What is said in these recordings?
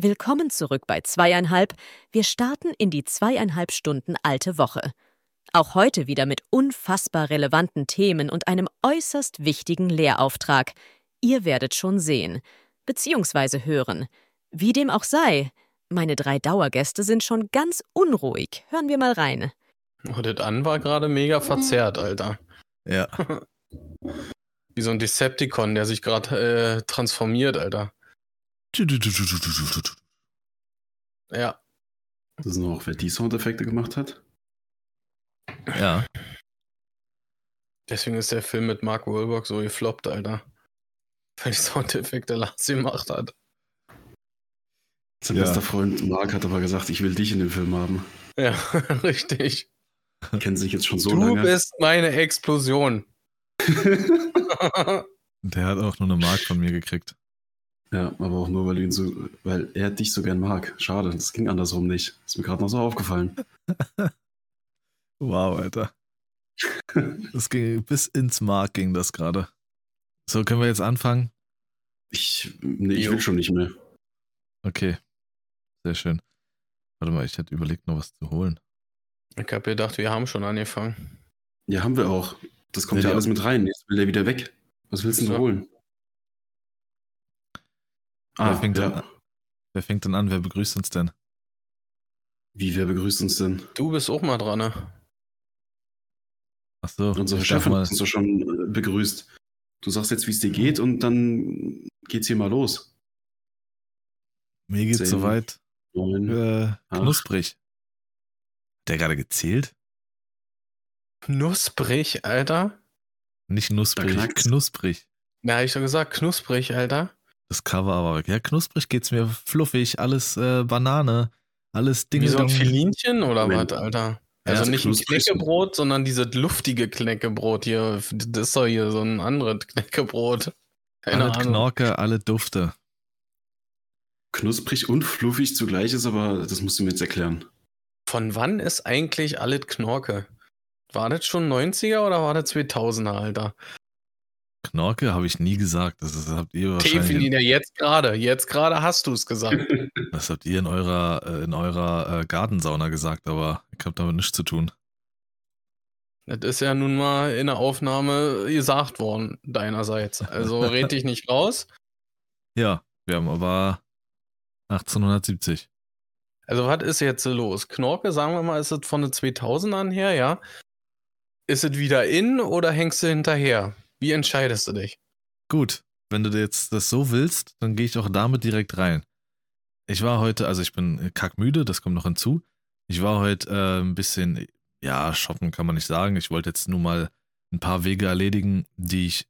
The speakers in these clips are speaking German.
Willkommen zurück bei zweieinhalb. Wir starten in die zweieinhalb Stunden alte Woche. Auch heute wieder mit unfassbar relevanten Themen und einem äußerst wichtigen Lehrauftrag. Ihr werdet schon sehen, beziehungsweise hören. Wie dem auch sei, meine drei Dauergäste sind schon ganz unruhig. Hören wir mal rein. Oh, das an war gerade mega verzerrt, Alter. Ja. Wie so ein Decepticon, der sich gerade äh, transformiert, Alter. Ja. Das ist noch, wer die Soundeffekte gemacht hat. Ja. Deswegen ist der Film mit Mark Wahlberg so gefloppt, Alter. Weil die Soundeffekte Lars gemacht hat. Sein Ja. bester Freund Mark hat aber gesagt, ich will dich in dem Film haben. Ja, richtig. Kennen sich jetzt schon so du lange. bist meine Explosion. Der hat auch nur eine Mark von mir gekriegt. Ja, aber auch nur, weil du ihn so, weil er dich so gern mag. Schade, das ging andersrum nicht. Ist mir gerade noch so aufgefallen. Wow, Alter. Das ging bis ins Mark ging das gerade. So, können wir jetzt anfangen? Ich, nee, ich will schon nicht mehr. Okay. Sehr schön. Warte mal, ich hätte überlegt, noch was zu holen. Ich hab gedacht, wir haben schon angefangen. Ja, haben wir auch. Das kommt Ja, ja, alles mit rein. Jetzt will der wieder weg. Was willst du denn So. holen? Wer Ah, fängt, denn, ja. wer fängt denn an? Wer begrüßt uns denn? Wie, wer begrüßt uns denn? Du bist auch mal dran, ne? Ach so, Chefin mal, hat uns doch schon äh, begrüßt. Du sagst jetzt, wie es dir geht und dann geht's hier mal los. mir geht's soweit äh, knusprig. Hat der gerade gezählt? Knusprig, Alter. Nicht knusprig, knusprig. Na, hab ich doch gesagt, knusprig, Alter. Das Cover aber, ja, knusprig geht's mir fluffig, alles äh, Banane, alles Dinge. Wie so ein Filinchen oder Moment. was, Alter? Ja, Also das nicht ein. Knäckebrot, sondern dieses luftige Knäckebrot hier. Das ist doch hier so ein anderes Knäckebrot. Keine Alle Ahnung. Knorke, alle Dufte. Knusprig und fluffig zugleich ist, aber das musst du mir jetzt erklären. Von wann ist eigentlich alles Knorke? War das schon 90er oder war das 2000er, Alter? Knorke habe ich nie gesagt. Das, ist, habt ihr wahrscheinlich. Definitiv, jetzt gerade. Jetzt gerade hast du es gesagt. Das habt ihr in eurer, äh, in eurer äh, Gartensauna gesagt, aber ich habe damit nichts zu tun. das ist ja nun mal in der Aufnahme gesagt worden, deinerseits. Also red dich nicht raus. Ja, wir haben aber 1870. Also, was ist jetzt los? Knorke, sagen wir mal, ist es von den 2000ern her, ja? Ist es wieder in oder hängst du hinterher? Wie entscheidest du dich? Gut, wenn du jetzt das so willst, dann gehe ich auch damit direkt rein. Ich war heute, also ich bin kackmüde, das kommt noch hinzu. Ich war heute äh, ein bisschen, ja, shoppen kann man nicht sagen. Ich wollte jetzt nur mal ein paar Wege erledigen, die ich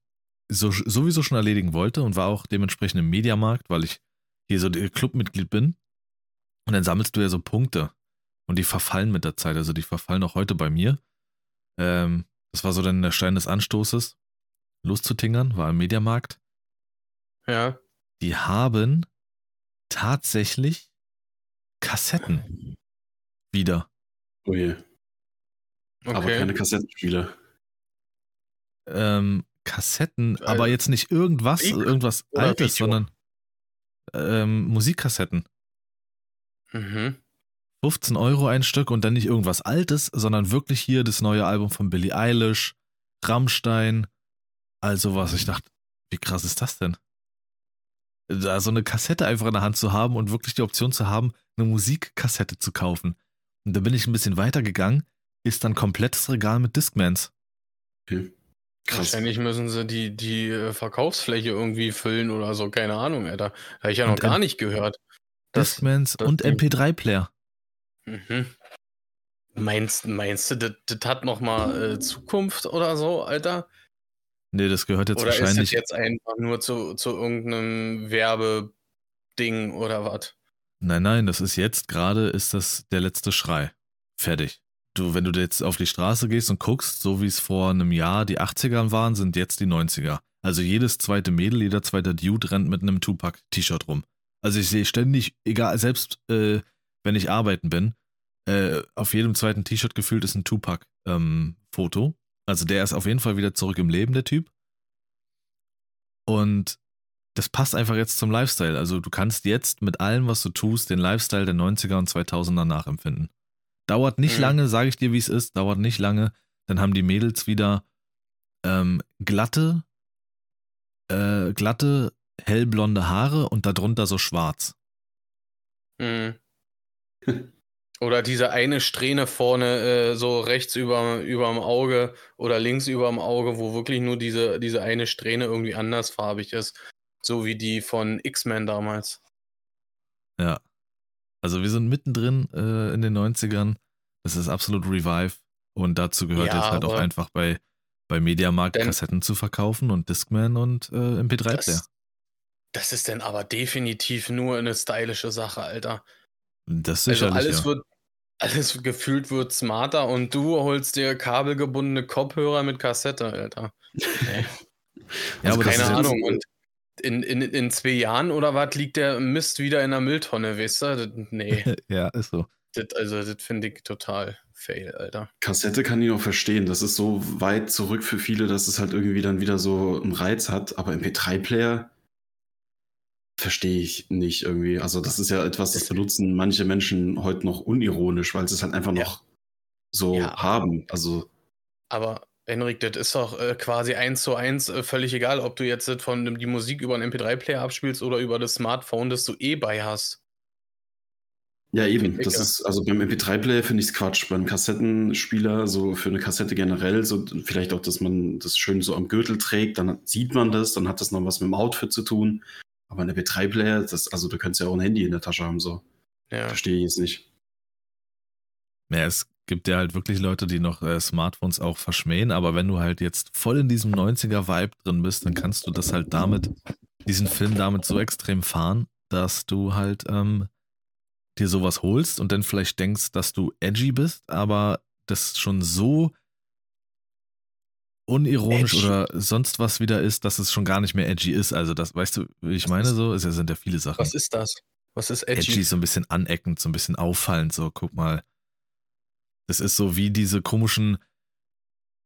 so, sowieso schon erledigen wollte und war auch dementsprechend im Mediamarkt, weil ich hier so Clubmitglied bin. Und dann sammelst du ja so Punkte und die verfallen mit der Zeit. Also die verfallen auch heute bei mir. Ähm, das war so dann der Stein des Anstoßes, loszutingern, war im Mediamarkt. Ja. Die haben tatsächlich Kassetten wieder. Oh je. Aber Okay. keine Kassettenspieler. Ähm, Kassetten, Äh, aber jetzt nicht irgendwas, Musik irgendwas Altes, Video? sondern ähm, Musikkassetten. Mhm. 15 Euro ein Stück und dann nicht irgendwas Altes, sondern wirklich hier das neue Album von Billie Eilish, Rammstein, also was. Ich dachte, wie krass ist das denn? Da so eine Kassette einfach in der Hand zu haben und wirklich die Option zu haben, eine Musikkassette zu kaufen. Und da bin ich ein bisschen weitergegangen, ist dann komplettes Regal mit Discmans. Okay. Krass. Wahrscheinlich müssen sie die, die äh, Verkaufsfläche irgendwie füllen oder so, keine Ahnung, Alter. Habe ich ja noch Und, gar nicht gehört. Das, Discmans das und Ding. MP3-Player. mhm. Meinst, meinst du, das, das hat noch mal äh, Zukunft oder so, Alter? Nee, das gehört jetzt oder ist das wahrscheinlich. jetzt einfach nur zu, zu irgendeinem Werbeding oder was? Nein, nein, das ist jetzt gerade, ist das der letzte Schrei. Fertig. Du, wenn du jetzt auf die Straße gehst und guckst, so wie es vor einem Jahr die 80er waren, sind jetzt die 90er. Also jedes zweite Mädel, jeder zweite Dude rennt mit einem Tupac-T-Shirt rum. Also ich sehe ständig, egal, selbst äh, wenn ich arbeiten bin, äh, auf jedem zweiten T-Shirt gefühlt ist ein Tupac-Foto. Also der ist auf jeden Fall wieder zurück im Leben, der Typ. Und das passt einfach jetzt zum Lifestyle. Also du kannst jetzt mit allem, was du tust, den Lifestyle der 90er und 2000er nachempfinden. Dauert nicht Mhm. lange, sage ich dir, wie es ist, dauert nicht lange. Dann haben die Mädels wieder ähm, glatte, äh, glatte, hellblonde Haare und darunter so schwarz. Mhm. Oder diese eine Strähne vorne, äh, so rechts über überm Auge oder links überm Auge, wo wirklich nur diese, diese eine Strähne irgendwie andersfarbig ist. So wie die von X-Men damals. Ja. Also wir sind mittendrin äh, in den 90ern. Das ist absolut Revive. Und dazu gehört Ja, jetzt halt auch einfach bei, bei Mediamarkt Kassetten zu verkaufen und Discman und äh, MP3-Player. Das, das ist denn aber definitiv nur eine stylische Sache, Alter. Das Also sicherlich, alles ja. wird, alles gefühlt wird smarter und du holst dir kabelgebundene Kopfhörer mit Kassette, Alter. Nee. Ja, also aber das keine ist Ahnung. Und in, in, in zwei Jahren oder was liegt der Mist wieder in der Mülltonne, weißt du? Das, nee, ja, ist so. das, also das finde ich total fail, Alter. Kassette kann ich noch verstehen. Das ist so weit zurück für viele, dass es halt irgendwie dann wieder so einen Reiz hat. Aber MP3-Player verstehe ich nicht irgendwie. Also, das ist ja etwas, das benutzen manche Menschen heute noch unironisch, weil sie es halt einfach Ja. noch so Ja. haben. Also, Aber Henrik, das ist doch äh, quasi eins zu eins äh, völlig egal, ob du jetzt das von die Musik über einen MP3-Player abspielst oder über das Smartphone, das du eh bei hast. ja, eben. Das ist, also beim MP3-Player finde ich es Quatsch. Beim Kassettenspieler, so für eine Kassette generell, so vielleicht auch, dass man das schön so am Gürtel trägt, dann sieht man das, dann hat das noch was mit dem Outfit zu tun. Aber ein MP3-Player, das, also du könntest ja auch ein Handy in der Tasche haben, so. Ja. Verstehe ich jetzt nicht. Ja, es gibt ja halt wirklich Leute, die noch äh, Smartphones auch verschmähen, aber wenn du halt jetzt voll in diesem 90er-Vibe drin bist, dann kannst du das halt damit, diesen Film damit so extrem fahren, dass du halt ähm, dir sowas holst und dann vielleicht denkst, dass du edgy bist, aber das schon so unironisch Edgy. oder sonst was wieder ist, dass es schon gar nicht mehr edgy ist. Also das, weißt du, wie ich meine so? Es sind ja viele Sachen. Was ist das? Was ist edgy? edgy, so ein bisschen aneckend, so ein bisschen auffallend, so, guck mal. Das ist so wie diese komischen,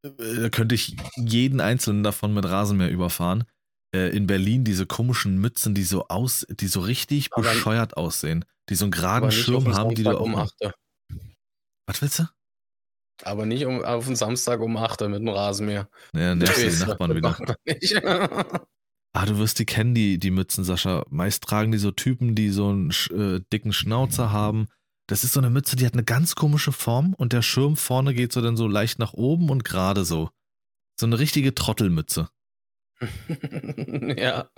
äh, da könnte ich jeden einzelnen davon mit Rasenmäher überfahren. Äh, in Berlin diese komischen Mützen, die so aus, die so richtig Aber- bescheuert aussehen, die so einen geraden Schirm haben, die du auch. 8. Was willst du? Aber nicht um, auf den Samstag um 8 mit dem Rasenmäher. Ja, nervst du die Nachbarn wieder. Ah, du wirst die kennen, die, die Mützen, Sascha. Meist tragen die so Typen, die so einen äh, dicken Schnauzer haben. Das ist so eine Mütze, die hat eine ganz komische Form und der Schirm vorne geht so dann so leicht nach oben und gerade so. So eine richtige Trottelmütze. ja.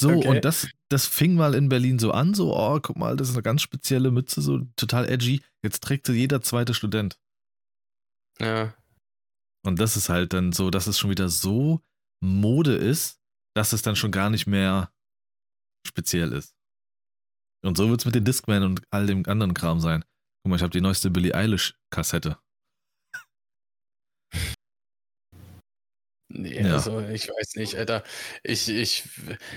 So, Okay. und das, das fing mal in Berlin so an, so, oh, guck mal, das ist eine ganz spezielle Mütze, so total edgy. Jetzt trägt sie jeder zweite Student. Ja. Und das ist halt dann so, dass es schon wieder so Mode ist, dass es dann schon gar nicht mehr speziell ist. Und so wird es mit den Discman und all dem anderen Kram sein. Guck mal, ich habe die neueste Billie Eilish-Kassette. Nee, Ja. also ich weiß nicht, Alter. Ich, ich,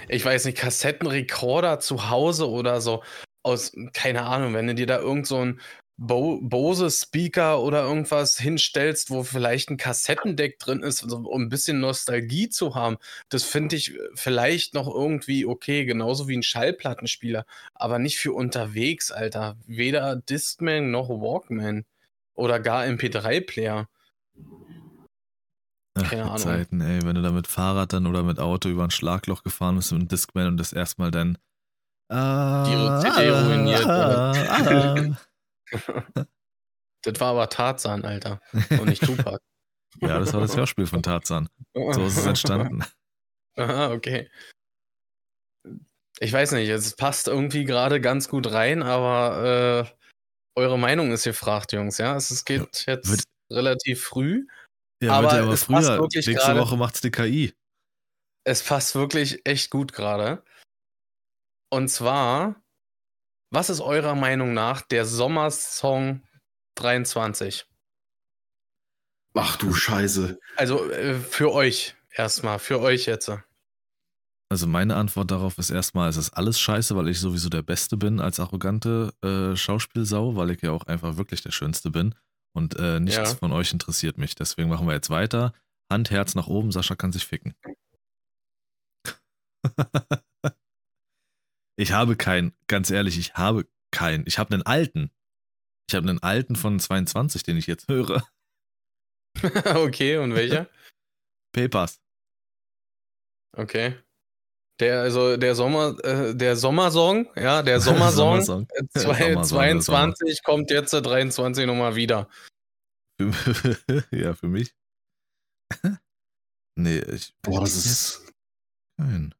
ich weiß nicht, Kassettenrekorder zu Hause oder so aus, keine Ahnung, wenn du dir da irgend so ein Bo Bose-Speaker oder irgendwas hinstellst, wo vielleicht ein Kassettendeck drin ist, um ein bisschen Nostalgie zu haben, das finde ich vielleicht noch irgendwie okay, genauso wie ein Schallplattenspieler, aber nicht für unterwegs, Alter. Weder Discman noch Walkman oder gar MP3-Player. Ach, Keine Ahnung. Zeiten, ey, wenn du da mit Fahrrad dann oder mit Auto über ein Schlagloch gefahren bist mit einem Discman und das erstmal dann Die CD ruiniert, ah, Das war aber Tarzan, Alter. Und nicht Tupac. Ja, das war das Hörspiel von Tarzan. So ist es entstanden. Aha, okay. Ich weiß nicht, es passt irgendwie gerade ganz gut rein, aber äh, eure Meinung ist gefragt, Jungs, ja. Es, geht jetzt wird- relativ früh. Ja, Aber ja aber es passt früher. wirklich Nächste gerade- Woche macht's die KI. Es passt wirklich echt gut gerade. Und zwar, was ist eurer Meinung nach der Sommersong 23? Ach du Scheiße. Also äh, für euch erstmal, für euch jetzt. Also meine Antwort darauf ist erstmal, es ist alles scheiße, weil ich sowieso der Beste bin als arrogante äh, Schauspielsau, weil ich ja auch einfach wirklich der Schönste bin. Und äh, nichts Ja. von euch interessiert mich. Deswegen machen wir jetzt weiter. Hand, Herz nach oben, Sascha kann sich ficken. Ich habe keinen, ganz ehrlich, ich habe keinen. Ich habe einen alten. Ich habe einen alten von 22, den ich jetzt höre. okay, und welcher? Papers. Okay. Der, also der Sommer, äh, der Sommersong, ja, der Sommersong, Sommersong. äh, zwei- Sommersong, der 22 kommt jetzt äh, 23 nochmal wieder. Ja, für mich. nee, ich. Boah, das ist, Kein.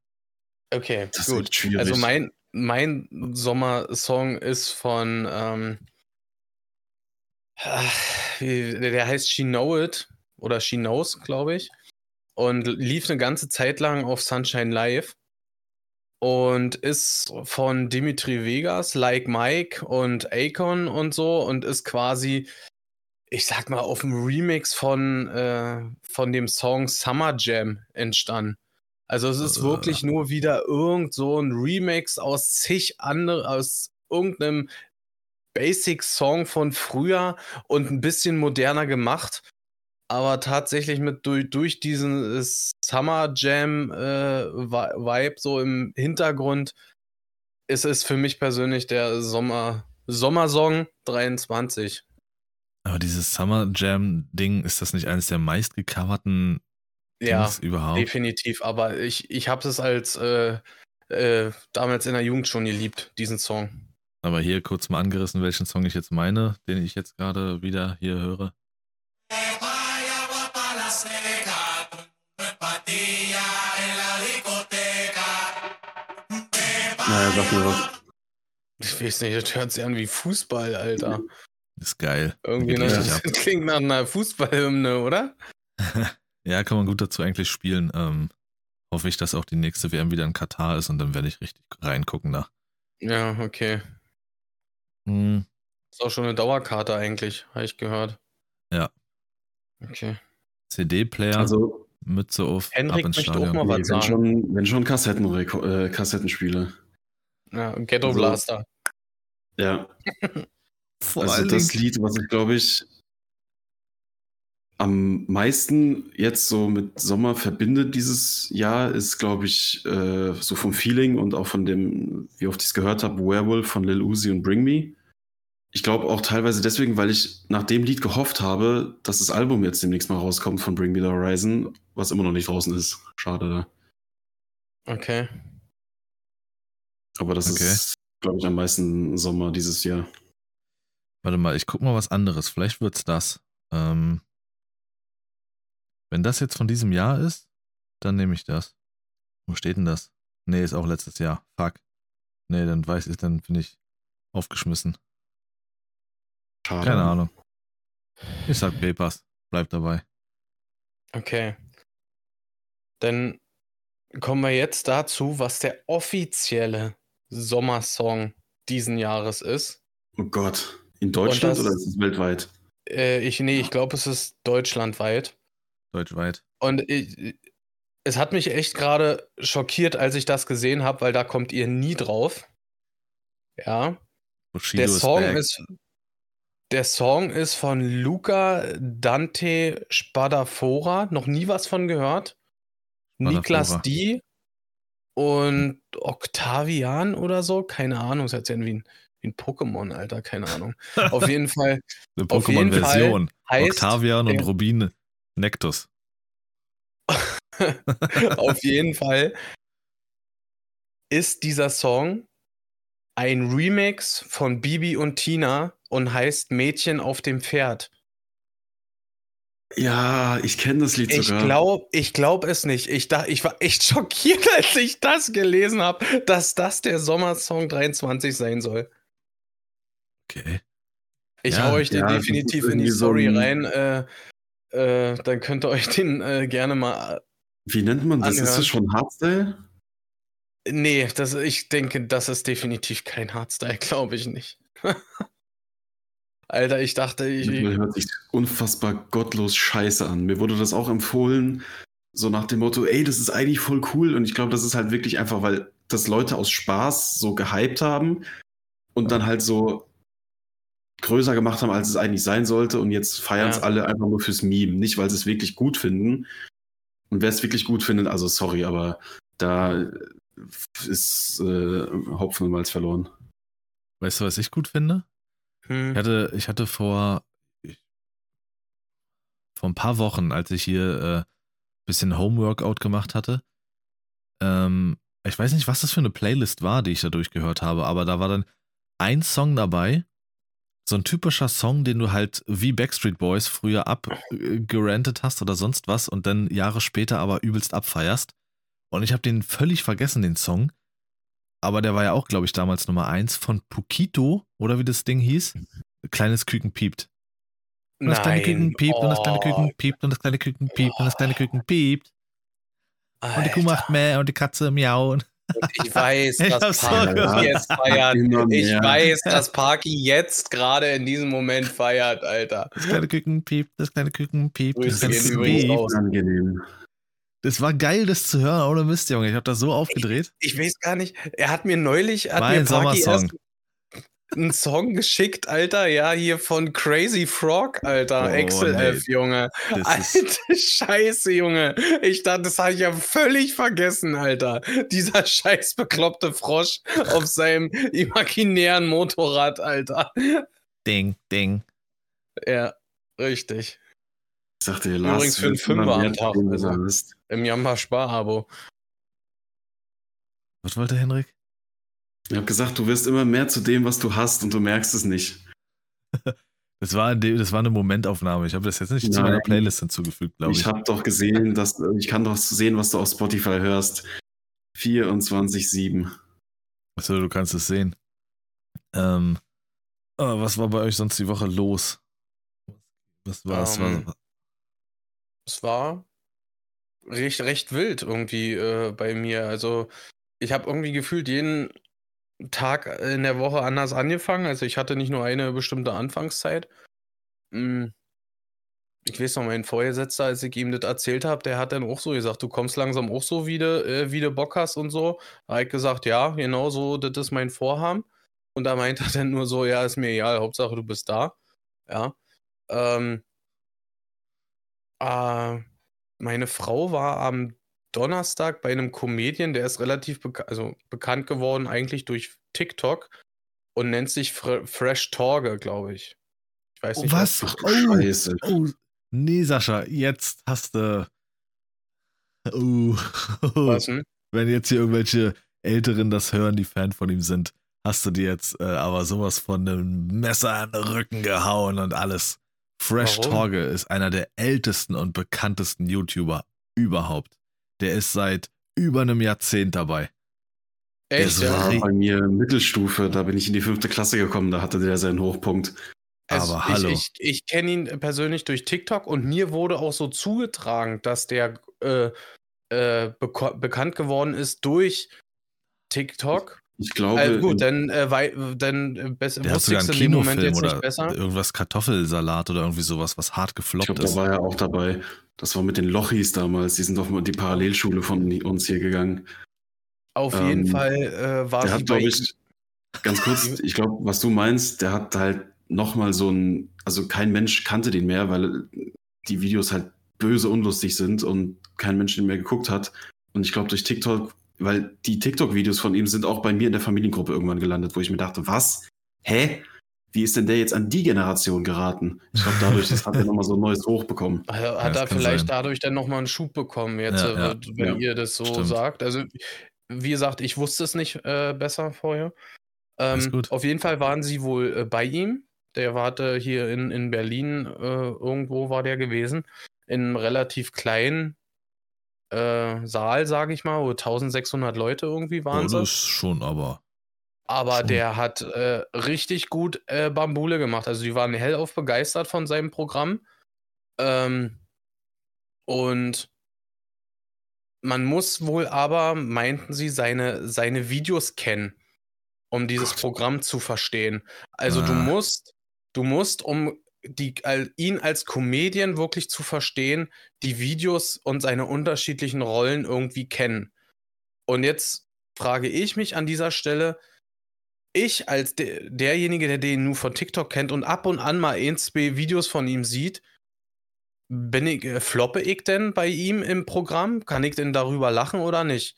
Okay, das gut. schwierig. Also mein, mein Sommersong ist von, ähm, der heißt She Know It oder She Knows, glaube ich. Und lief eine ganze Zeit lang auf Sunshine Live. Und ist von Dimitri Vegas, Like Mike und Akon und so und ist quasi, ich sag mal, auf dem Remix von, äh, von dem Song Summer Jam entstanden. Also es ist Äh. wirklich nur wieder irgend so ein Remix aus zig andere, aus irgendeinem Basic-Song von früher und ein bisschen moderner gemacht. Aber tatsächlich mit durch, durch diesen äh, Summer Jam äh, so im Hintergrund ist es für mich persönlich der Sommer Sommersong 23. Aber dieses Summer Jam Ding, ist das nicht eines der meistgecoverten Ja, überhaupt? definitiv. Aber ich, ich habe es als äh, äh, damals in der Jugend schon geliebt, diesen Song. Aber hier kurz mal angerissen, welchen Song ich jetzt meine, den ich jetzt gerade wieder hier höre. naja, sag mir was. Ich weiß nicht, das hört sich an wie Fußball, Alter. Ist geil. Irgendwie das klingt nach einer Fußballhymne, oder? Ja, kann man gut dazu eigentlich spielen. Ähm, hoffe ich, dass auch die nächste WM wieder in Katar ist und dann werde ich richtig reingucken da. Ja, okay. Hm, Ist auch schon eine Dauerkarte eigentlich, habe ich gehört. Ja. Okay. CD-Player, Also, Mütze auf, Henrik ab ins möchte auch Stadion. mal was nee, wenn, sagen. schon, wenn schon Kassetten, äh, Kassettenspiele. Ja, Ghetto Also- Blaster. Ja, Vor also das Lied, was ich glaube ich am meisten jetzt so mit Sommer verbindet dieses Jahr, ist glaube ich äh, so vom Feeling und auch von dem, wie oft ich es gehört habe, Werewolf von Lil Uzi und Bring Me. Ich glaube auch teilweise deswegen, weil ich nach dem Lied gehofft habe, dass das Album jetzt demnächst mal rauskommt von Bring Me the Horizon, was immer noch nicht draußen ist. Schade. ne? Okay. Aber das Okay. ist, glaube ich, am meisten Sommer dieses Jahr. Warte mal, ich guck mal was anderes. Vielleicht wird's das. Ähm, wenn das jetzt von diesem Jahr ist, dann nehme ich das. Wo steht denn das? Nee, ist auch letztes Jahr. Fuck. Nee, dann weiß ich, dann bin ich aufgeschmissen. Schade. Keine Ahnung. Ich sag Papers. Bleib dabei. Okay. Dann kommen wir jetzt dazu, was der offizielle Sommersong diesen Jahres ist. Oh Gott. In Deutschland das- oder ist es weltweit? Äh, ich, nee, ich glaube, es ist deutschlandweit. Deutschweit. Und ich, es hat mich echt gerade schockiert, als ich das gesehen habe, weil da kommt ihr nie drauf. Ja. Bushido Der ist Song back. ist, der Song ist von Luca Dante Spadafora. Noch nie was von gehört. Spadafora. Niklas D. und Octavian oder so. Keine Ahnung. Ist jetzt wie ein, wie ein Pokémon, Alter. Keine Ahnung. Auf jeden Fall Eine Pokémon-Version. Octavian und der- Nectus. Auf jeden Fall ist dieser Song ein Remix von Bibi und Tina und heißt Mädchen auf dem Pferd. Ja, ich kenne das Lied Ich sogar. glaube ich glaub es nicht. Ich, da, ich war echt schockiert, als ich das gelesen habe, dass das der Sommersong 23 sein soll. Okay. Ich Ja, hau euch den ja, definitiv in die so Story ein- rein. Äh, äh, dann könnt ihr euch den äh, gerne mal. Wie nennt man das? Ist Anhören. das schon Hardstyle? Nee, das, ich denke, das ist definitiv kein Hardstyle, glaube ich nicht. Alter, ich dachte, ich. Das hört sich unfassbar gottlos scheiße an. Mir wurde das auch empfohlen, so nach dem Motto, ey, das ist eigentlich voll cool. Und ich glaube, das ist halt wirklich einfach, weil das Leute aus Spaß so gehypt haben und dann halt so größer gemacht haben, als es eigentlich sein sollte. Und jetzt feiern es Ja. alle einfach nur fürs Meme, nicht weil sie es wirklich gut finden. Und wer es wirklich gut findet, also sorry, aber da ist äh, Hopfen und Malz verloren. Weißt du, was ich gut finde? Hm. Ich hatte, ich hatte vor, vor ein paar Wochen, als ich hier äh, bisschen Homeworkout gemacht hatte, ähm, ich weiß nicht, was das für eine Playlist war, die ich da durchgehört habe, aber da war dann ein Song dabei, so ein typischer Song, den du halt wie Backstreet Boys früher abgerantet hast oder sonst was und dann Jahre später aber übelst abfeierst. Und ich habe den völlig vergessen, den Song. Aber der war ja auch, glaube ich, damals Nummer eins von Pukito, oder wie das Ding hieß. Kleines Küken piept. Und das kleine Küken piept und das kleine Küken Oh, piept und das kleine Küken piept und das kleine Küken piept. Und die Kuh macht Alter. mehr und die Katze miau. Ich weiß, Ich dass Parky jetzt feiert. Ich weiß, dass Parky jetzt gerade in diesem Moment feiert, Alter. das kleine Küken piept, das kleine Küken piept, das. Unangenehm. Das war geil, das zu hören, ohne Mist, Junge. Ich habe das so aufgedreht. Ich weiß gar nicht. Er hat mir neulich, hat Mein mir Parky Sommersong. erst einen Song geschickt, Alter. Ja, hier von Crazy Frog, Alter. Oh, Excel nee. F, Junge. Das Alte Scheiße, Junge. Ich dachte, das habe ich ja völlig vergessen, Alter. Dieser scheiß bekloppte Frosch auf seinem imaginären Motorrad, Alter. Ding, Ding. Ja, richtig. Ich sagte dir, Lars, Übrigens für einen Fünfer am Tag, also. Im Jamba Spar-Abo. Was wollte Henrik? Ich habe gesagt, du wirst immer mehr zu dem, was du hast und du merkst es nicht. Das war, das war eine Momentaufnahme. Ich habe das jetzt nicht zu Nein. meiner Playlist hinzugefügt, glaube ich. Ich habe doch gesehen, dass ich kann doch sehen, was du auf Spotify hörst. 24,7. Achso, du kannst es sehen. Ähm, ah, was war bei euch sonst die Woche los? Was war es? Ähm, war, Es war recht, recht wild irgendwie äh, bei mir. Also, ich habe irgendwie gefühlt jeden Tag in der Woche anders angefangen. Also, ich hatte nicht nur eine bestimmte Anfangszeit. Mm. Ich weiß noch, mein Vorgesetzter, als ich ihm das erzählt habe, der hat dann auch so gesagt, du kommst langsam auch so, wie du, äh, wie du Bock hast und so. Da habe ich gesagt, ja, genau so, das ist mein Vorhaben. Und da meint er dann nur so, ja, ist mir egal, Hauptsache du bist da. Ja. Ähm, äh, meine Frau war am Donnerstag bei einem Comedian, der ist relativ beka also bekannt geworden, eigentlich durch TikTok und nennt sich Fre Fresh Torge, glaube ich. Ich weiß Oh, nicht, was? Ach du Oh. Scheiße. oh, nee, Sascha, jetzt hast du. Oh, Was, hm? wenn jetzt hier irgendwelche Älteren das hören, die Fan von ihm sind, hast du dir jetzt äh, aber sowas von einem Messer an den Rücken gehauen und alles. Fresh Warum? Torge ist einer der ältesten und bekanntesten YouTuber überhaupt. Der ist seit über einem Jahrzehnt dabei. Echt, das war- bei mir Mittelstufe, da bin ich in die fünfte Klasse gekommen, da hatte der seinen Hochpunkt. Also Aber hallo. Ich, ich, ich kenne ihn persönlich durch TikTok und mir wurde auch so zugetragen, dass der äh, äh, bekannt geworden ist durch TikTok. Ich glaube, Also gut, dann, äh, dann äh, besser Der hat wusste ich sogar es einen in dem Moment Kinofilm jetzt oder nicht besser. irgendwas Kartoffelsalat oder irgendwie sowas, was hart ich gefloppt glaube, da ist. war er auch dabei. Das war mit den Lochis damals, die sind auf die Parallelschule von uns hier gegangen. Auf ähm, jeden Fall äh, war Der sie hat, bei glaube ich, ganz kurz, ich glaube, was du meinst, der hat halt nochmal so ein, also kein Mensch kannte den mehr, weil die Videos halt böse unlustig sind und kein Mensch den mehr geguckt hat. Und ich glaube, durch TikTok, weil die TikTok-Videos von ihm sind auch bei mir in der Familiengruppe irgendwann gelandet, wo ich mir dachte, was? Hä? Wie ist denn der jetzt an die Generation geraten? Ich glaube, dadurch das hat er nochmal so ein neues Hoch bekommen. Hat das er vielleicht sein. dadurch dann nochmal einen Schub bekommen, jetzt, Ja, äh, ja, wenn ja, ihr das so stimmt. sagt. Also, wie gesagt, ich wusste es nicht äh, besser vorher. Ähm, gut. auf jeden Fall waren sie wohl äh, bei ihm. Der warte hier in, in Berlin, äh, irgendwo war der gewesen, in einem relativ kleinen äh, Saal, sage ich mal, wo 1600 Leute irgendwie waren das ist schon aber. Aber Schon. der hat äh, richtig gut äh, Bambule gemacht. Also die waren hellauf begeistert von seinem Programm. Ähm, und man muss wohl aber, meinten sie, seine, seine Videos kennen, um dieses Gott. Programm zu verstehen. Also du Ah. musst, du musst, um die, al- ihn als Comedian wirklich zu verstehen, die Videos und seine unterschiedlichen Rollen irgendwie kennen. Und jetzt frage ich mich an dieser Stelle, ich als de derjenige, der den nur von TikTok kennt und ab und an mal ein, zwei Videos von ihm sieht, bin ich, äh, floppe ich denn bei ihm im Programm? Kann ich denn darüber lachen oder nicht?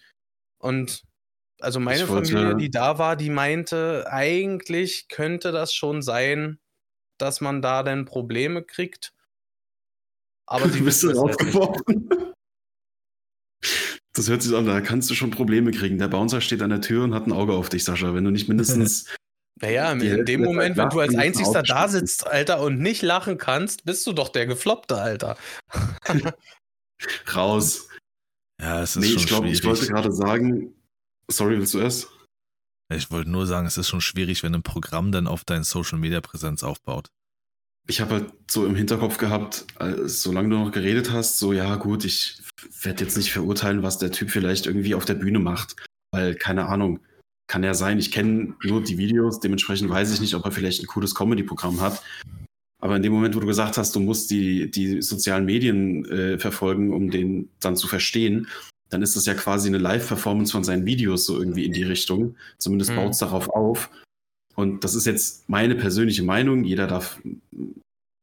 Und Also meine wollte- Familie, die da war, die meinte, eigentlich könnte das schon sein, dass man da dann Probleme kriegt. Aber sie Du bist es halt rausgeworfen. Das hört sich an, da kannst du schon Probleme kriegen. Der Bouncer steht an der Tür und hat ein Auge auf dich, Sascha. Wenn du nicht mindestens. Naja, in Hälfte dem Moment, wenn du als Einzigster da sitzt, Alter, und nicht lachen kannst, bist du doch der Gefloppte, Alter. raus. Ja, es ist Nee, schon ich glaube, ich wollte gerade sagen. Sorry, willst du erst? Ich wollte nur sagen, es ist schon schwierig, wenn ein Programm dann auf deine Social Media Präsenz aufbaut. Ich habe halt so im Hinterkopf gehabt, äh, solange du noch geredet hast, so, ja, gut, ich werde jetzt nicht verurteilen, was der Typ vielleicht irgendwie auf der Bühne macht. Weil, keine Ahnung, kann ja sein, ich kenne nur die Videos, dementsprechend weiß ich nicht, ob er vielleicht ein cooles Comedy-Programm hat. Aber in dem Moment, wo du gesagt hast, du musst die, die sozialen Medien äh, verfolgen, um den dann zu verstehen, dann ist das ja quasi eine Live-Performance von seinen Videos so irgendwie in die Richtung. Zumindest Mhm. baut es darauf auf. Und das ist jetzt meine persönliche Meinung. Jeder darf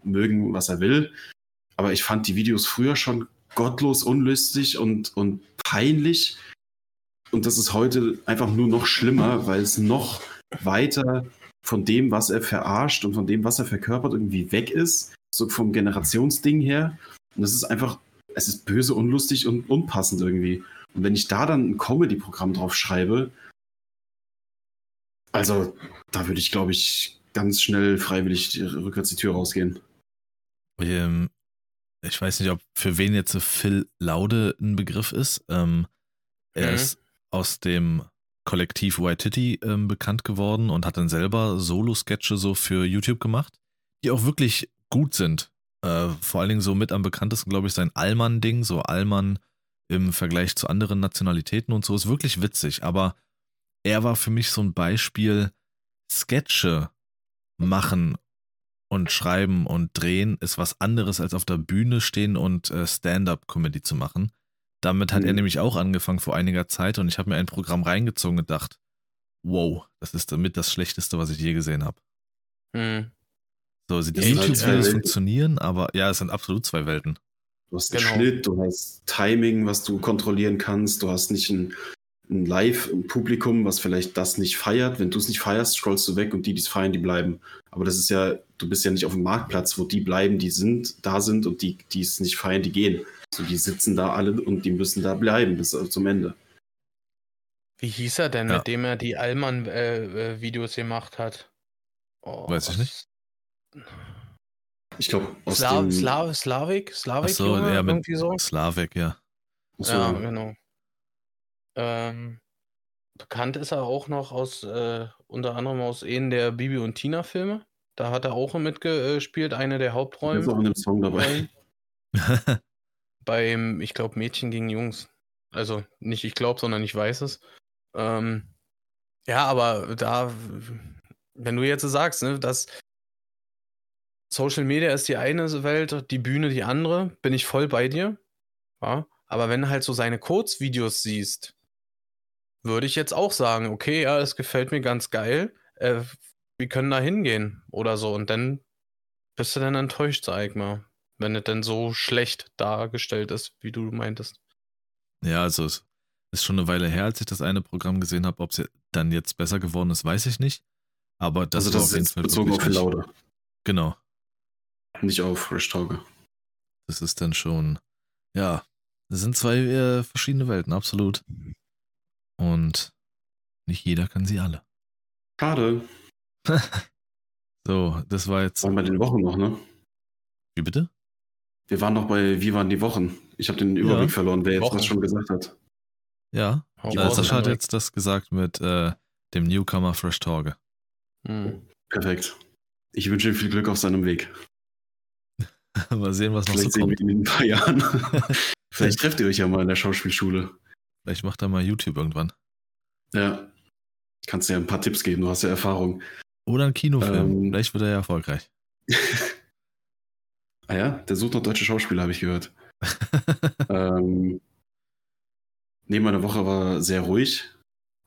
mögen, was er will. Aber ich fand die Videos früher schon gottlos unlustig und, und peinlich. Und das ist heute einfach nur noch schlimmer, weil es noch weiter von dem, was er verarscht und von dem, was er verkörpert, irgendwie weg ist. So vom Generationsding her. Und das ist einfach, es ist böse, unlustig und unpassend irgendwie. Und wenn ich da dann ein Comedy-Programm drauf schreibe, also da würde ich, glaube ich, ganz schnell freiwillig die- rückwärts die Tür rausgehen. Ähm, ich weiß nicht, ob für wen jetzt so Phil Laude ein Begriff ist. Ähm, er Mhm. ist aus dem Kollektiv Waititi ähm, bekannt geworden und hat dann selber Solo-Sketche so für YouTube gemacht, die auch wirklich gut sind. Äh, vor allen Dingen so mit am bekanntesten, glaube ich, sein Allmann-Ding, so Allmann im Vergleich zu anderen Nationalitäten und so, ist wirklich witzig. Aber er war für mich so ein Beispiel, Sketche machen und schreiben und drehen ist was anderes als auf der Bühne stehen und äh, Stand-up-Comedy zu machen. Damit hat er Mhm. nämlich auch angefangen vor einiger Zeit und ich habe mir ein Programm reingezogen und gedacht, wow, das ist damit das Schlechteste, was ich je gesehen habe. Hm. So, also die Ja, ist halt funktionieren, aber ja, es sind absolut zwei Welten. Du hast den Genau. Schnitt, du hast Timing, was du kontrollieren kannst, du hast nicht ein, ein Live-Publikum, was vielleicht das nicht feiert. Wenn du es nicht feierst, scrollst du weg und die, die es feiern, die bleiben. Aber das ist ja, du bist ja nicht auf dem Marktplatz, wo die bleiben, die sind, da sind und die, die es nicht feiern, die gehen. So, die sitzen da alle und die müssen da bleiben bis zum Ende. Wie hieß er denn, Ja. mit dem er die Allmann-Videos gemacht hat? Oh, Weiß ich nicht. Ich glaube, aus Sla dem Sla Slavik? Slavik, Ach so, Junge? ja, irgendwie so? Slavik, ja. so, Ja, genau. Ähm, bekannt ist er auch noch aus, äh, unter anderem aus einem der Bibi und Tina Filme. Da hat er auch mitgespielt, eine der der ist auch in dem Song dabei. Beim, ich glaube, Mädchen gegen Jungs. Also nicht ich glaube, sondern ich weiß es. Ähm, ja, aber da, wenn du jetzt sagst, ne, dass Social Media ist die eine Welt, die Bühne die andere, bin ich voll bei dir. Ja, aber wenn du halt so seine Kurzvideos siehst, würde ich jetzt auch sagen, okay, ja, es gefällt mir ganz geil. Äh, wir können da hingehen oder so. Und dann bist du dann enttäuscht, sag ich mal. Wenn es denn so schlecht dargestellt ist, wie du meintest. Ja, also es ist schon eine Weile her, als ich das eine Programm gesehen habe. Ob es dann jetzt besser geworden ist, weiß ich nicht. Aber das also das auf ist jeden jetzt Fall bezogen auf Laude, Genau. Nicht auf Fresh Talker. Das ist dann schon, ja, das sind zwei äh, verschiedene Welten, absolut. Und nicht jeder kann sie alle. Schade. So, das war jetzt. Waren bei den Wochen noch, ne? Wie bitte? Wir waren noch bei Wie waren die Wochen? Ich habe den Überblick verloren, wer jetzt Wochen. was schon gesagt hat. Ja, raus, Sascha hat jetzt das gesagt mit äh, dem Newcomer Fresh Torge. Hm. Perfekt. Ich wünsche ihm viel Glück auf seinem Weg. Mal sehen, was noch so Vielleicht sehen wir kommt. ihn in ein paar Jahren. Vielleicht trefft ihr euch ja mal in der Schauspielschule. Vielleicht macht er mal YouTube irgendwann. Ja. Kannst dir ein paar Tipps geben, du hast ja Erfahrung. Oder ein Kinofilm. Ähm. Vielleicht wird er ja erfolgreich. Ah ja, der sucht noch deutsche Schauspieler, habe ich gehört. ähm, nee, meine Woche war sehr ruhig.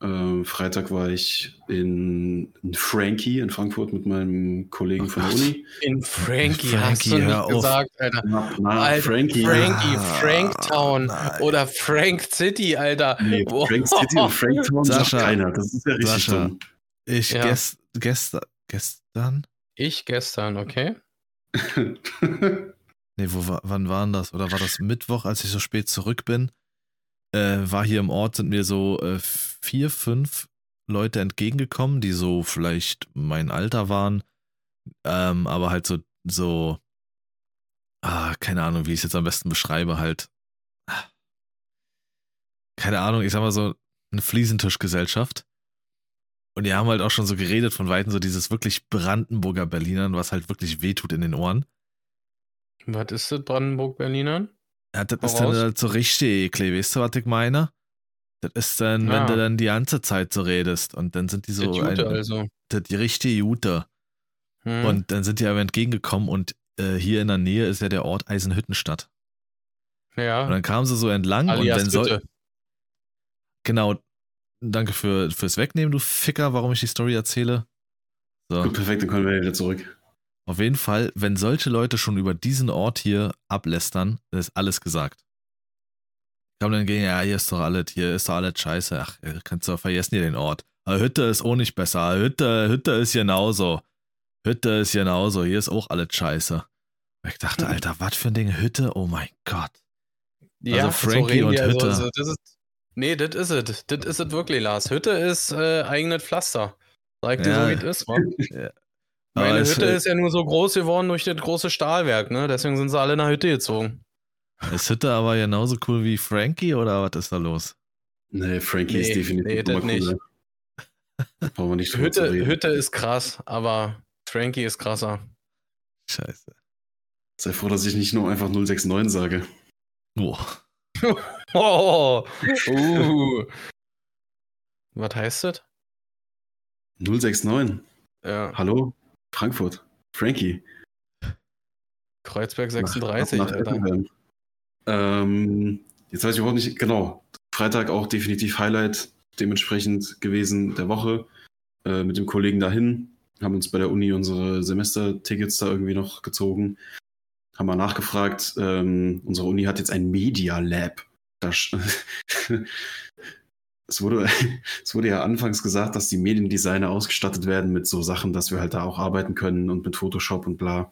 Äh, Freitag war ich in, in, Frankie in Frankfurt mit meinem Kollegen oh von der Uni. In Frankie, Frankie hast du nicht gesagt, Alter. Na, na, Alter Frankie. Frankie, ah, Franktown nein. oder Frank City, Alter. Nee, Frank City und Franktown Sascha, sagt keiner. Das ist ja richtig Sascha, dumm. Ich ja. gest, gestern, gestern? Ich gestern, okay. nee, wo, wann waren das? Oder war das Mittwoch, als ich so spät zurück bin? äh, war hier im Ort, sind mir so äh, vier, fünf Leute entgegengekommen, die so vielleicht mein Alter waren, ähm, aber halt so, so, ah, keine Ahnung, wie ich es jetzt am besten beschreibe, halt, keine Ahnung, ich sag mal so, eine Fliesentischgesellschaft. Und die haben halt auch schon so geredet von Weitem, so dieses wirklich Brandenburger Berlinern, was halt wirklich wehtut in den Ohren. Was ist das Brandenburg-Berlinern? Ja, das Voraus. ist dann halt so richtig eklig, weißt du, was ich meine? Das ist dann, ja. wenn du dann die ganze Zeit so redest und dann sind die so. Die Jute ein, also. Die richtige Jute. Hm. Und dann sind die aber entgegengekommen und äh, hier in der Nähe ist ja der Ort Eisenhüttenstadt. Ja. Und dann kamen sie so entlang Alias und dann soll. Genau. Danke für, fürs Wegnehmen, du Ficker, warum ich die Story erzähle. So. Gut, perfekt, dann können wir wieder zurück. Auf jeden Fall, wenn solche Leute schon über diesen Ort hier ablästern, dann ist alles gesagt. Man dann gehen, ja, hier ist doch alles, hier ist doch alles scheiße. Ach, kannst du doch vergessen hier den Ort. Aber Hütte ist auch nicht besser. Hütte, Hütte ist genauso. Hütte ist genauso. Hier ist auch alles scheiße. Ich dachte, Alter, was für ein Ding? Hütte? Oh mein Gott. Ja, also Frankie so und Hütte. Also, das ist, nee, das ist es. Das ist es wirklich, Lars. Hütte ist äh, eigenes Pflaster. Sag dir ja. so, wie es ist, man. Ja. Meine Hütte ist ja nur so groß geworden durch das große Stahlwerk, ne? Deswegen sind sie alle in der Hütte gezogen. Ist Hütte aber genauso cool wie Frankie oder was ist da los? Nee, Frankie nee, ist definitiv nee, das nicht. Brauchen wir nicht Hütte, Hütte ist krass, aber Frankie ist krasser. Scheiße. Sei froh, dass ich nicht nur einfach 069 sage. Oh. oh. Uh. Was heißt das? 069. Ja. Hallo? Frankfurt. Frankie. Kreuzberg 36, nach, nach Alter. Ähm, jetzt weiß ich überhaupt nicht, genau. Freitag auch definitiv Highlight dementsprechend gewesen der Woche. Äh, mit dem Kollegen dahin. Haben uns bei der Uni unsere Semestertickets da irgendwie noch gezogen. Haben mal nachgefragt. Ähm, unsere Uni hat jetzt ein Media Lab. Es wurde, es wurde ja anfangs gesagt, dass die Mediendesigner ausgestattet werden mit so Sachen, dass wir halt da auch arbeiten können und mit Photoshop und bla.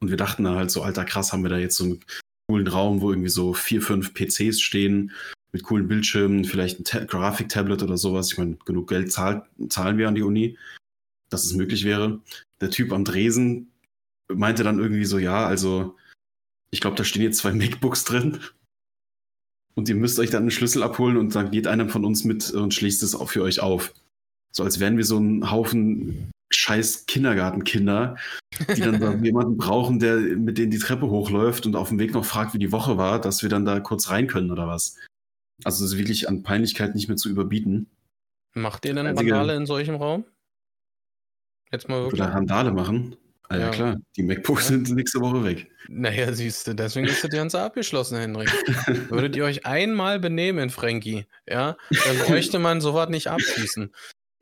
Und wir dachten dann halt so, alter krass, haben wir da jetzt so einen coolen Raum, wo irgendwie so vier, fünf PCs stehen mit coolen Bildschirmen, vielleicht ein Ta Grafiktablet oder sowas. Ich meine, genug Geld zahlt, zahlen wir an die Uni, dass es möglich wäre. Der Typ am Dresen meinte dann irgendwie so, ja, also ich glaube, da stehen jetzt zwei MacBooks drin und ihr müsst euch dann einen Schlüssel abholen und dann geht einer von uns mit und schließt es auch für euch auf. So als wären wir so ein Haufen scheiß Kindergartenkinder, die dann da jemanden brauchen, der mit denen die Treppe hochläuft und auf dem Weg noch fragt, wie die Woche war, dass wir dann da kurz rein können oder was. Also es ist wirklich an Peinlichkeit nicht mehr zu überbieten. Macht ihr denn Randale in solchem Raum? Jetzt mal wirklich. Oder Randale machen? Ah, ja, ja, klar, die MacBooks ja. sind nächste Woche weg. Naja, siehst du, deswegen ist das Ganze abgeschlossen, Henrik. Würdet ihr euch einmal benehmen, Frankie, ja, dann bräuchte man sowas nicht abschließen.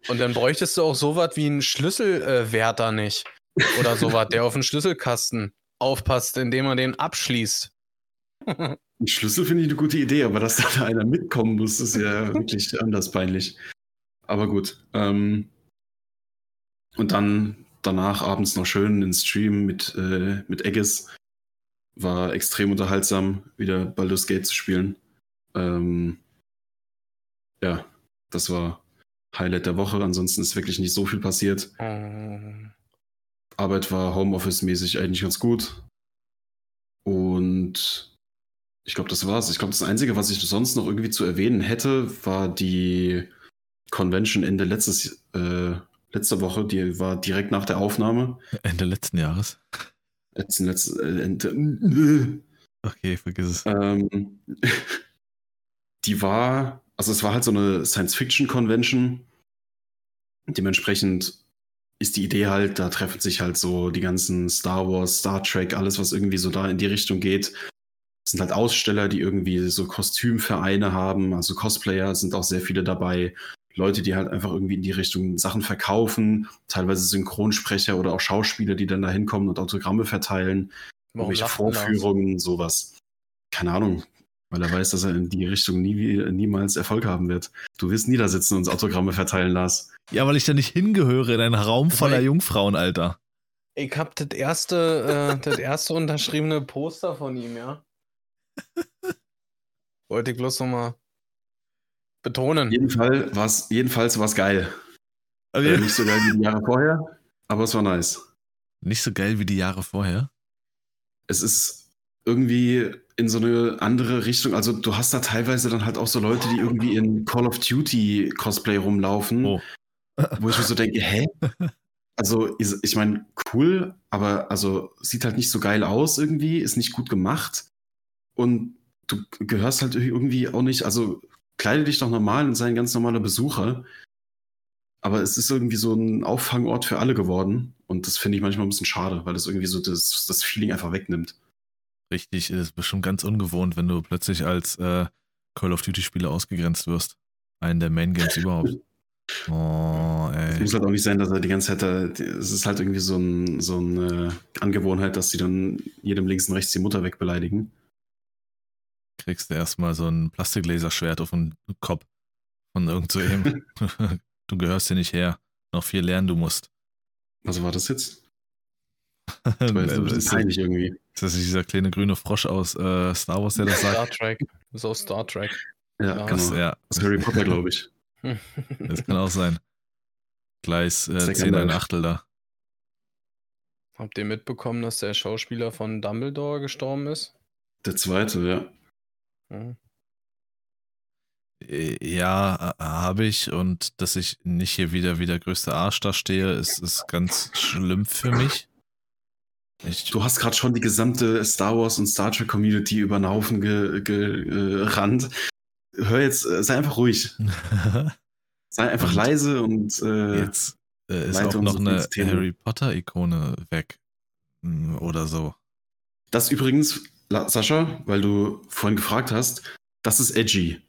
Und dann bräuchtest du auch sowas wie einen Schlüsselwärter äh, nicht. Oder sowas, der auf den Schlüsselkasten aufpasst, indem man den abschließt. Ein Schlüssel finde ich eine gute Idee, aber dass da einer mitkommen muss, ist ja wirklich anders peinlich. Aber gut. Ähm, und dann danach abends noch schön in Stream mit, äh, mit Egges. War extrem unterhaltsam, wieder Baldur's Gate zu spielen. Ähm, ja, das war Highlight der Woche. Ansonsten ist wirklich nicht so viel passiert. Mhm. Arbeit war Homeoffice-mäßig eigentlich ganz gut. Und ich glaube, das war's. Ich glaube, das Einzige, was ich sonst noch irgendwie zu erwähnen hätte, war die Convention Ende letztes, äh, letzte Woche, die war direkt nach der Aufnahme. Ende letzten Jahres. Letzten, letzten, äh, Ende, okay, vergiss es. Ähm, die war, also es war halt so eine Science-Fiction-Convention. Dementsprechend ist die Idee halt, da treffen sich halt so die ganzen Star Wars, Star Trek, alles, was irgendwie so da in die Richtung geht. Es sind halt Aussteller, die irgendwie so Kostümvereine haben, also Cosplayer sind auch sehr viele dabei. Leute, die halt einfach irgendwie in die Richtung Sachen verkaufen, teilweise Synchronsprecher oder auch Schauspieler, die dann da hinkommen und Autogramme verteilen, irgendwelche? Vorführungen, sowas. Keine Ahnung, weil er weiß, dass er in die Richtung nie, niemals Erfolg haben wird. Du wirst nie da sitzen und uns Autogramme verteilen, Lars. Ja, weil ich da nicht hingehöre in einen Raum voller Weil- Jungfrauen, Alter. Ich hab das erste, äh, das erste unterschriebene Poster von ihm, ja. Wollte ich bloß nochmal betonen. Jeden Fall war's, jedenfalls war es geil. Aber Äh, nicht so geil wie die Jahre vorher, aber es war nice. Nicht so geil wie die Jahre vorher. es ist irgendwie in so eine andere Richtung. Also du hast da teilweise dann halt auch so Leute, die irgendwie in Call of Duty Cosplay rumlaufen, Oh. wo ich mir so denke, hä? Also ich, meine, cool, aber also sieht halt nicht so geil aus irgendwie, ist nicht gut gemacht und du gehörst halt irgendwie auch nicht, also kleide dich doch normal und sei ein ganz normaler Besucher. Aber es ist irgendwie so ein Auffangort für alle geworden. Und das finde ich manchmal ein bisschen schade, weil das irgendwie so das, das Feeling einfach wegnimmt. Richtig, ist bestimmt ganz ungewohnt, wenn du plötzlich als äh, Call of Duty-Spieler ausgegrenzt wirst. Einen der Main Games überhaupt. Oh, Es ey. muss halt auch nicht sein, dass er die ganze Zeit da, es ist halt irgendwie so, ein, so eine Angewohnheit, dass sie dann jedem links und rechts die Mutter wegbeleidigen. Kriegst du erstmal so ein Plastiklaserschwert auf den Kopf von irgend so eben. du gehörst hier nicht her. Noch viel lernen du musst. Was war das jetzt? Das war jetzt ein bisschen ist, peinlich irgendwie. Ist das nicht dieser kleine grüne Frosch aus äh, Star Wars, der das sagt? Star Trek. Das ist aus Star Trek. Ja, Ja. Das, genau. ja, Das ist Harry Potter, glaube ich. das kann auch sein. Gleis äh, Second 10 ein. Achtel da. Habt ihr mitbekommen, dass der Schauspieler von Dumbledore gestorben ist? Der zweite, ja. Ja. Äh, Ja, habe ich. Und dass ich nicht hier wieder wie der größte Arsch da stehe, ist, ist ganz schlimm für mich. Ich, Du hast gerade schon die gesamte Star Wars und Star Trek Community über den Haufen gerannt. Ge, äh. Hör jetzt, äh, sei einfach ruhig. Sei einfach Und leise und äh, Jetzt äh, ist auch noch eine Thema. Harry Potter-Ikone weg. Hm, Oder so. Das übrigens, Sascha, weil du vorhin gefragt hast, das ist edgy.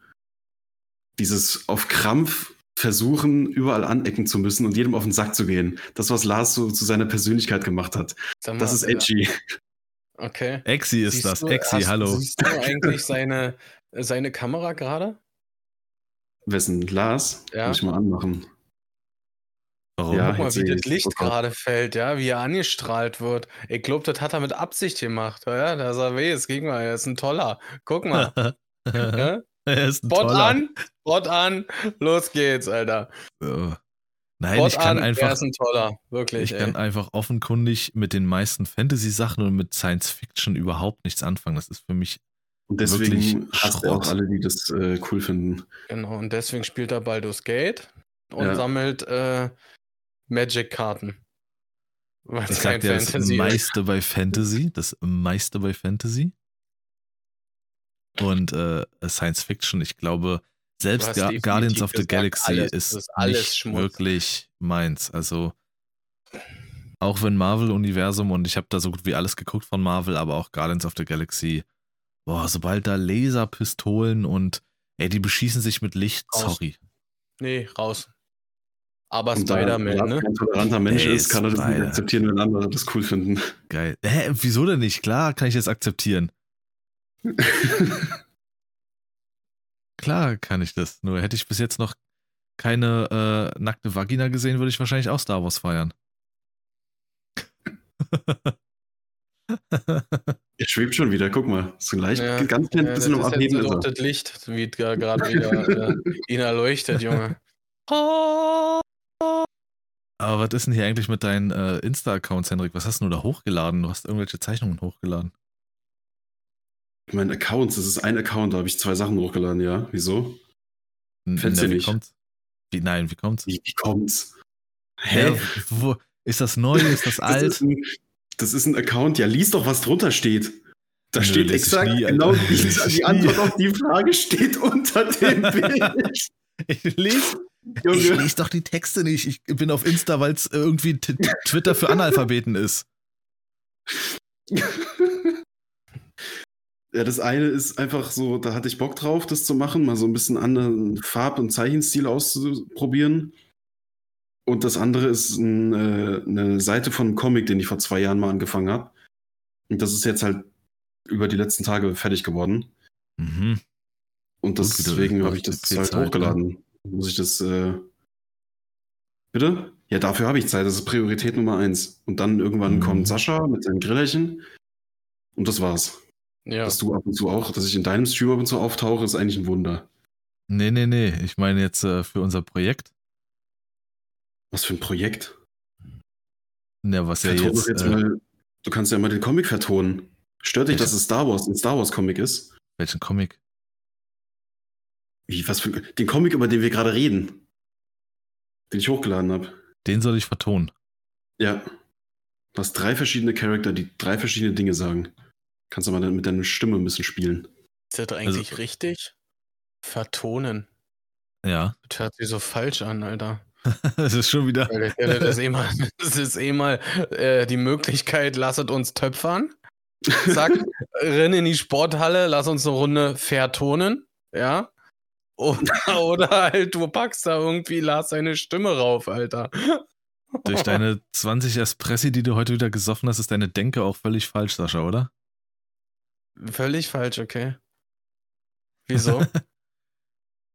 Dieses auf Krampf versuchen, überall anecken zu müssen und jedem auf den Sack zu gehen. Das, was Lars so zu seiner Persönlichkeit gemacht hat. Sag Das mal, ist äh, edgy. Okay. Exi ist Siehst das. du- Exi, hast- hallo. Siehst du eigentlich seine, seine Kamera gerade? Wessen? Lars? Ja. Muss ich mal anmachen. Warum? Ja, Guck mal, wie das ich Licht gerade fällt, ja, wie er angestrahlt wird. Ich glaube, das hat er mit Absicht gemacht. Ja, da sagt weh, jetzt gegen mal, er ist ein toller. Guck mal. ja? Er ist ein Bot toller. an, Bot an, los geht's, Alter. So. Nein, Bot ich kann an, er einfach, ist ein toller. Wirklich, ich ey. kann einfach offenkundig mit den meisten Fantasy-Sachen und mit Science Fiction überhaupt nichts anfangen. Das ist für mich Und Wirklich deswegen hasst er auch alle, die das äh, cool finden. Genau, und deswegen spielt er Baldur's Gate und Ja. sammelt äh, Magic-Karten. Ich sag dir, das meiste bei Fantasy, das meiste bei Fantasy. Und äh, Science Fiction, ich glaube, selbst Ga Guardians of the gesagt, Galaxy alles, ist, ist alles nicht Schmutz. wirklich meins. Also, auch wenn Marvel-Universum und ich habe da so gut wie alles geguckt von Marvel, aber auch Guardians of the Galaxy, boah, sobald da Laserpistolen und ey, die beschießen sich mit Licht, Raus. sorry. Nee, raus. Aber Spider-Man, ne? kein toleranter Mensch Ey, ist, kann er das nicht akzeptieren, wenn andere das cool finden. Geil. Hä, wieso denn nicht? Klar, kann ich das akzeptieren. Klar kann ich das. Nur hätte ich bis jetzt noch keine äh, nackte Vagina gesehen, würde ich wahrscheinlich auch Star Wars feiern. Er schwebt schon wieder, guck mal. So leicht, Ja, ganz klein Ja, bisschen das ist Abheben jetzt ist er. das Licht, wie gerade wieder äh, ihn erleuchtet, Junge. Aber was ist denn hier eigentlich mit deinen äh, Insta-Accounts, Henrik? Was hast du da hochgeladen? Du hast irgendwelche Zeichnungen hochgeladen. Mein Accounts, das ist ein Account, da habe ich zwei Sachen hochgeladen, ja. Wieso? Du wie nicht? kommt's? Wie, nein, wie kommt's? Wie, wie kommt's? Hä? Wo, ist das neu? Ist das Das alt? ist, ein, das ist ein Account, ja, lies doch, was drunter steht. Da Nö, steht exakt nie, genau die, die. Antwort auf die Frage steht unter dem Bild. Ich lese Ich lese doch die Texte nicht. Ich bin auf Insta, weil es irgendwie Twitter für Analphabeten ist. Ja, das eine ist einfach so, da hatte ich Bock drauf, das zu machen, mal so ein bisschen anderen Farb- und Zeichenstil auszuprobieren. Und das andere ist ein, äh, eine Seite von einem Comic, den ich vor zwei Jahren mal angefangen habe. Und das ist jetzt halt über die letzten Tage fertig geworden. Mhm. Und deswegen habe auf ich das halt Zeit, hochgeladen. Muss ich das. Äh... Bitte? Ja, dafür habe ich Zeit. Das ist Priorität Nummer eins. Und dann irgendwann Mhm. kommt Sascha mit seinem Grillerchen. Und das war's. Ja. Dass du ab und zu auch, dass ich in deinem Stream ab und zu auftauche, ist eigentlich ein Wunder. Nee, nee, nee. Ich meine jetzt äh, für unser Projekt. Was für ein Projekt? Ja, was ja Verton doch jetzt. jetzt äh, mal, du kannst ja mal den Comic vertonen. Stört dich, dass es Star Wars ein Star Wars Comic ist? welchen Comic? Wie, was für den Comic, über den wir gerade reden. Den ich hochgeladen habe. Den soll ich vertonen. Ja. Du hast drei verschiedene Charakter, die drei verschiedene Dinge sagen. Kannst du mal dann mit deiner Stimme ein bisschen spielen. Ist das eigentlich richtig? Vertonen. Ja. Das hört sich so falsch an, Alter. Es ist schon wieder. Das das ist eh mal, das ist eh mal äh, die Möglichkeit, lasset uns töpfern. Zack, renn in die Sporthalle, lass uns eine Runde vertonen. Ja. Oder, oder halt, du packst da irgendwie Lars seine Stimme rauf, Alter. Durch deine 20 Espressi, die du heute wieder gesoffen hast, ist deine Denke auch völlig falsch, Sascha, oder? Völlig falsch, okay. Wieso?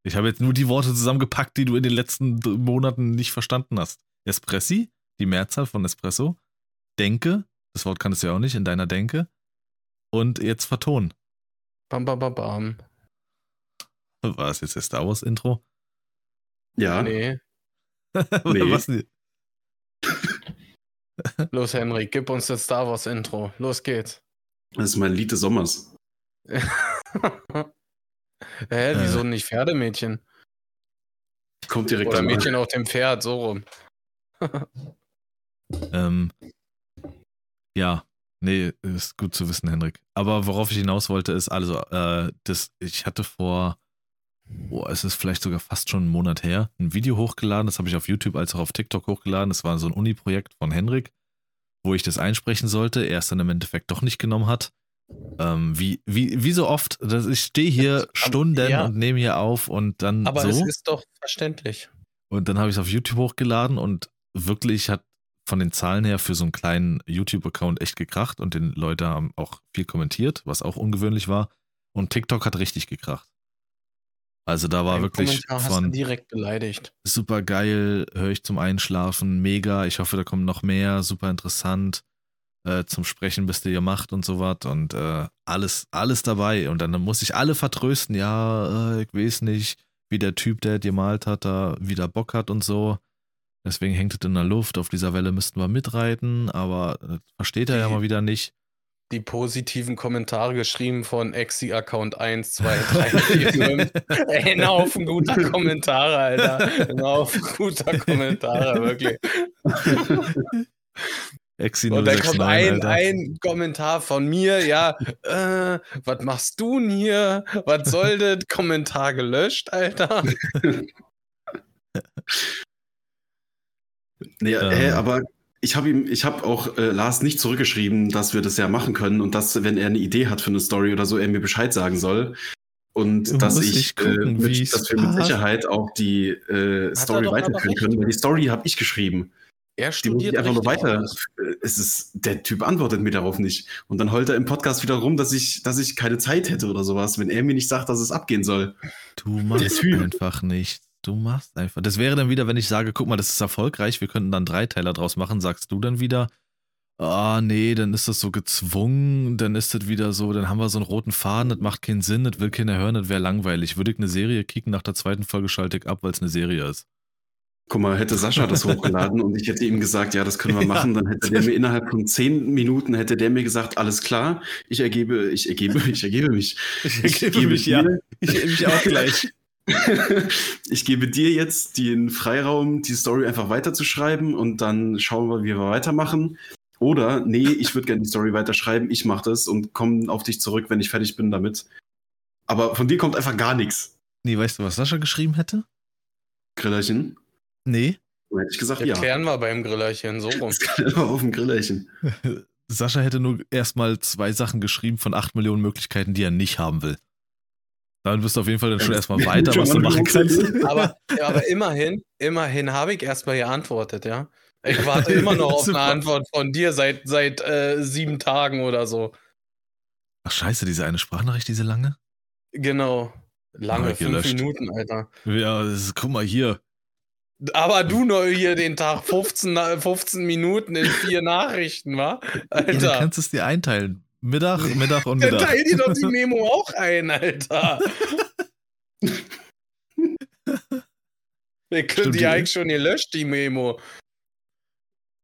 Ich habe jetzt nur die Worte zusammengepackt, die du in den letzten Monaten nicht verstanden hast. Espressi, die Mehrzahl von Espresso. Denke, das Wort kannst du ja auch nicht in deiner Denke. Und jetzt vertonen. bam, bam, bam, bam. War es jetzt das Star Wars Intro? Ja. Nee. Oder Nee. was? denn? Los, Henrik, gib uns das Star Wars Intro. Los geht's. Das ist mein Lied des Sommers. Hä, wieso Äh. nicht Pferdemädchen? Kommt direkt Oder danach. Mädchen auf dem Pferd, so rum. Ähm, ja, nee, ist gut zu wissen, Henrik. Aber worauf ich hinaus wollte, ist also, äh, das, ich hatte vor, oh, es ist vielleicht sogar fast schon einen Monat her, ein Video hochgeladen, das habe ich auf YouTube als auch auf TikTok hochgeladen. Das war so ein Uni-Projekt von Henrik, wo ich das einsprechen sollte, er es dann im Endeffekt doch nicht genommen hat. Ähm, wie, wie, wie so oft, dass ich stehe hier Stunden ja. und nehme hier auf und dann Aber so. es ist doch verständlich. Und dann habe ich es auf YouTube hochgeladen und wirklich hat von den Zahlen her für so einen kleinen YouTube-Account echt gekracht und den Leute haben auch viel kommentiert, was auch ungewöhnlich war. Und TikTok hat richtig gekracht. Also da war Ein wirklich Kommentar von direkt beleidigt. super geil, höre ich zum Einschlafen, mega, ich hoffe, da kommen noch mehr, super interessant. Äh, zum Sprechen bist du gemacht und so was und äh, alles, alles dabei. Und dann muss ich alle vertrösten, ja, äh, ich weiß nicht, wie der Typ, der dir malt hat, da wieder Bock hat und so. Deswegen hängt es in der Luft, auf dieser Welle müssten wir mitreiten, aber das versteht er ja mal wieder nicht. Die positiven Kommentare geschrieben von Exi-Account 1, 2, 3, 4, 5. Ey, ein Haufen guter Kommentare, Alter. Ein Haufen guter Kommentare, wirklich. Exi Und dann 069, kommt ein, Alter. ein Kommentar von mir, ja, äh, was machst du denn hier? Was soll das? Kommentar gelöscht, Alter. Nee, Ähm. hä, aber ich habe ihm, ich habe auch äh, Lars nicht zurückgeschrieben, dass wir das ja machen können und dass, wenn er eine Idee hat für eine Story oder so, er mir Bescheid sagen soll. Und Du dass ich, nicht gucken, äh, mit, dass wir mit. Sicherheit auch die äh, Story weiterführen können, weil die Story habe ich geschrieben. Er Die studiert ich einfach nur weiter. aus. Äh, Es ist, der Typ antwortet mir darauf nicht. Und dann heult er im Podcast wieder rum, dass ich, dass ich keine Zeit hätte oder sowas, wenn er mir nicht sagt, dass es abgehen soll. Du machst einfach nicht. Du machst einfach. Das wäre dann wieder, wenn ich sage, guck mal, das ist erfolgreich, wir könnten dann drei Teiler draus machen, sagst du dann wieder, ah nee, dann ist das so gezwungen, dann ist das wieder so, dann haben wir so einen roten Faden, das macht keinen Sinn, das will keiner hören, das wäre langweilig. Würde ich eine Serie kicken, nach der zweiten Folge schalte ich ab, weil es eine Serie ist. Guck mal, hätte Sascha das hochgeladen und ich hätte ihm gesagt, ja, das können wir machen, dann hätte der mir innerhalb von zehn Minuten hätte der mir gesagt, alles klar, ich ergebe, ich ergebe, ich ergebe mich. Ich gebe mich, ja. Ich mich auch gleich. ich gebe dir jetzt den Freiraum, die Story einfach weiterzuschreiben und dann schauen wir, wie wir weitermachen. Oder, nee, ich würde gerne die Story weiterschreiben, ich mache das und komme auf dich zurück, wenn ich fertig bin damit. Aber von dir kommt einfach gar nichts. Nee, weißt du, was Sascha geschrieben hätte? Grillerchen. Nee. Hätte ich gesagt, ja. Erklären wir beim Grillerchen, so rum. Das kann immer auf dem Grillerchen. Sascha hätte nur erstmal zwei Sachen geschrieben von acht Millionen Möglichkeiten, die er nicht haben will. Dann bist du auf jeden Fall dann schon erstmal weiter, was du machen kannst. Aber, ja, aber immerhin, immerhin habe ich erstmal geantwortet, ja. Ich warte immer noch auf eine Antwort von dir seit, seit äh, sieben Tagen oder so. Ach scheiße, diese eine Sprachnachricht, diese lange? Genau. Lange, Ah, fünf. Minuten, Alter. Ja, das ist, guck mal hier. Aber du nur hier den Tag 15, na- 15 Minuten in vier Nachrichten, wa? Ja, Alter. kannst du es dir einteilen. Mittag, Mittag und Dann Mittag. teil dir doch die Memo auch ein, Alter. Wir können Stimmt, die eigentlich schon gelöscht, die Memo.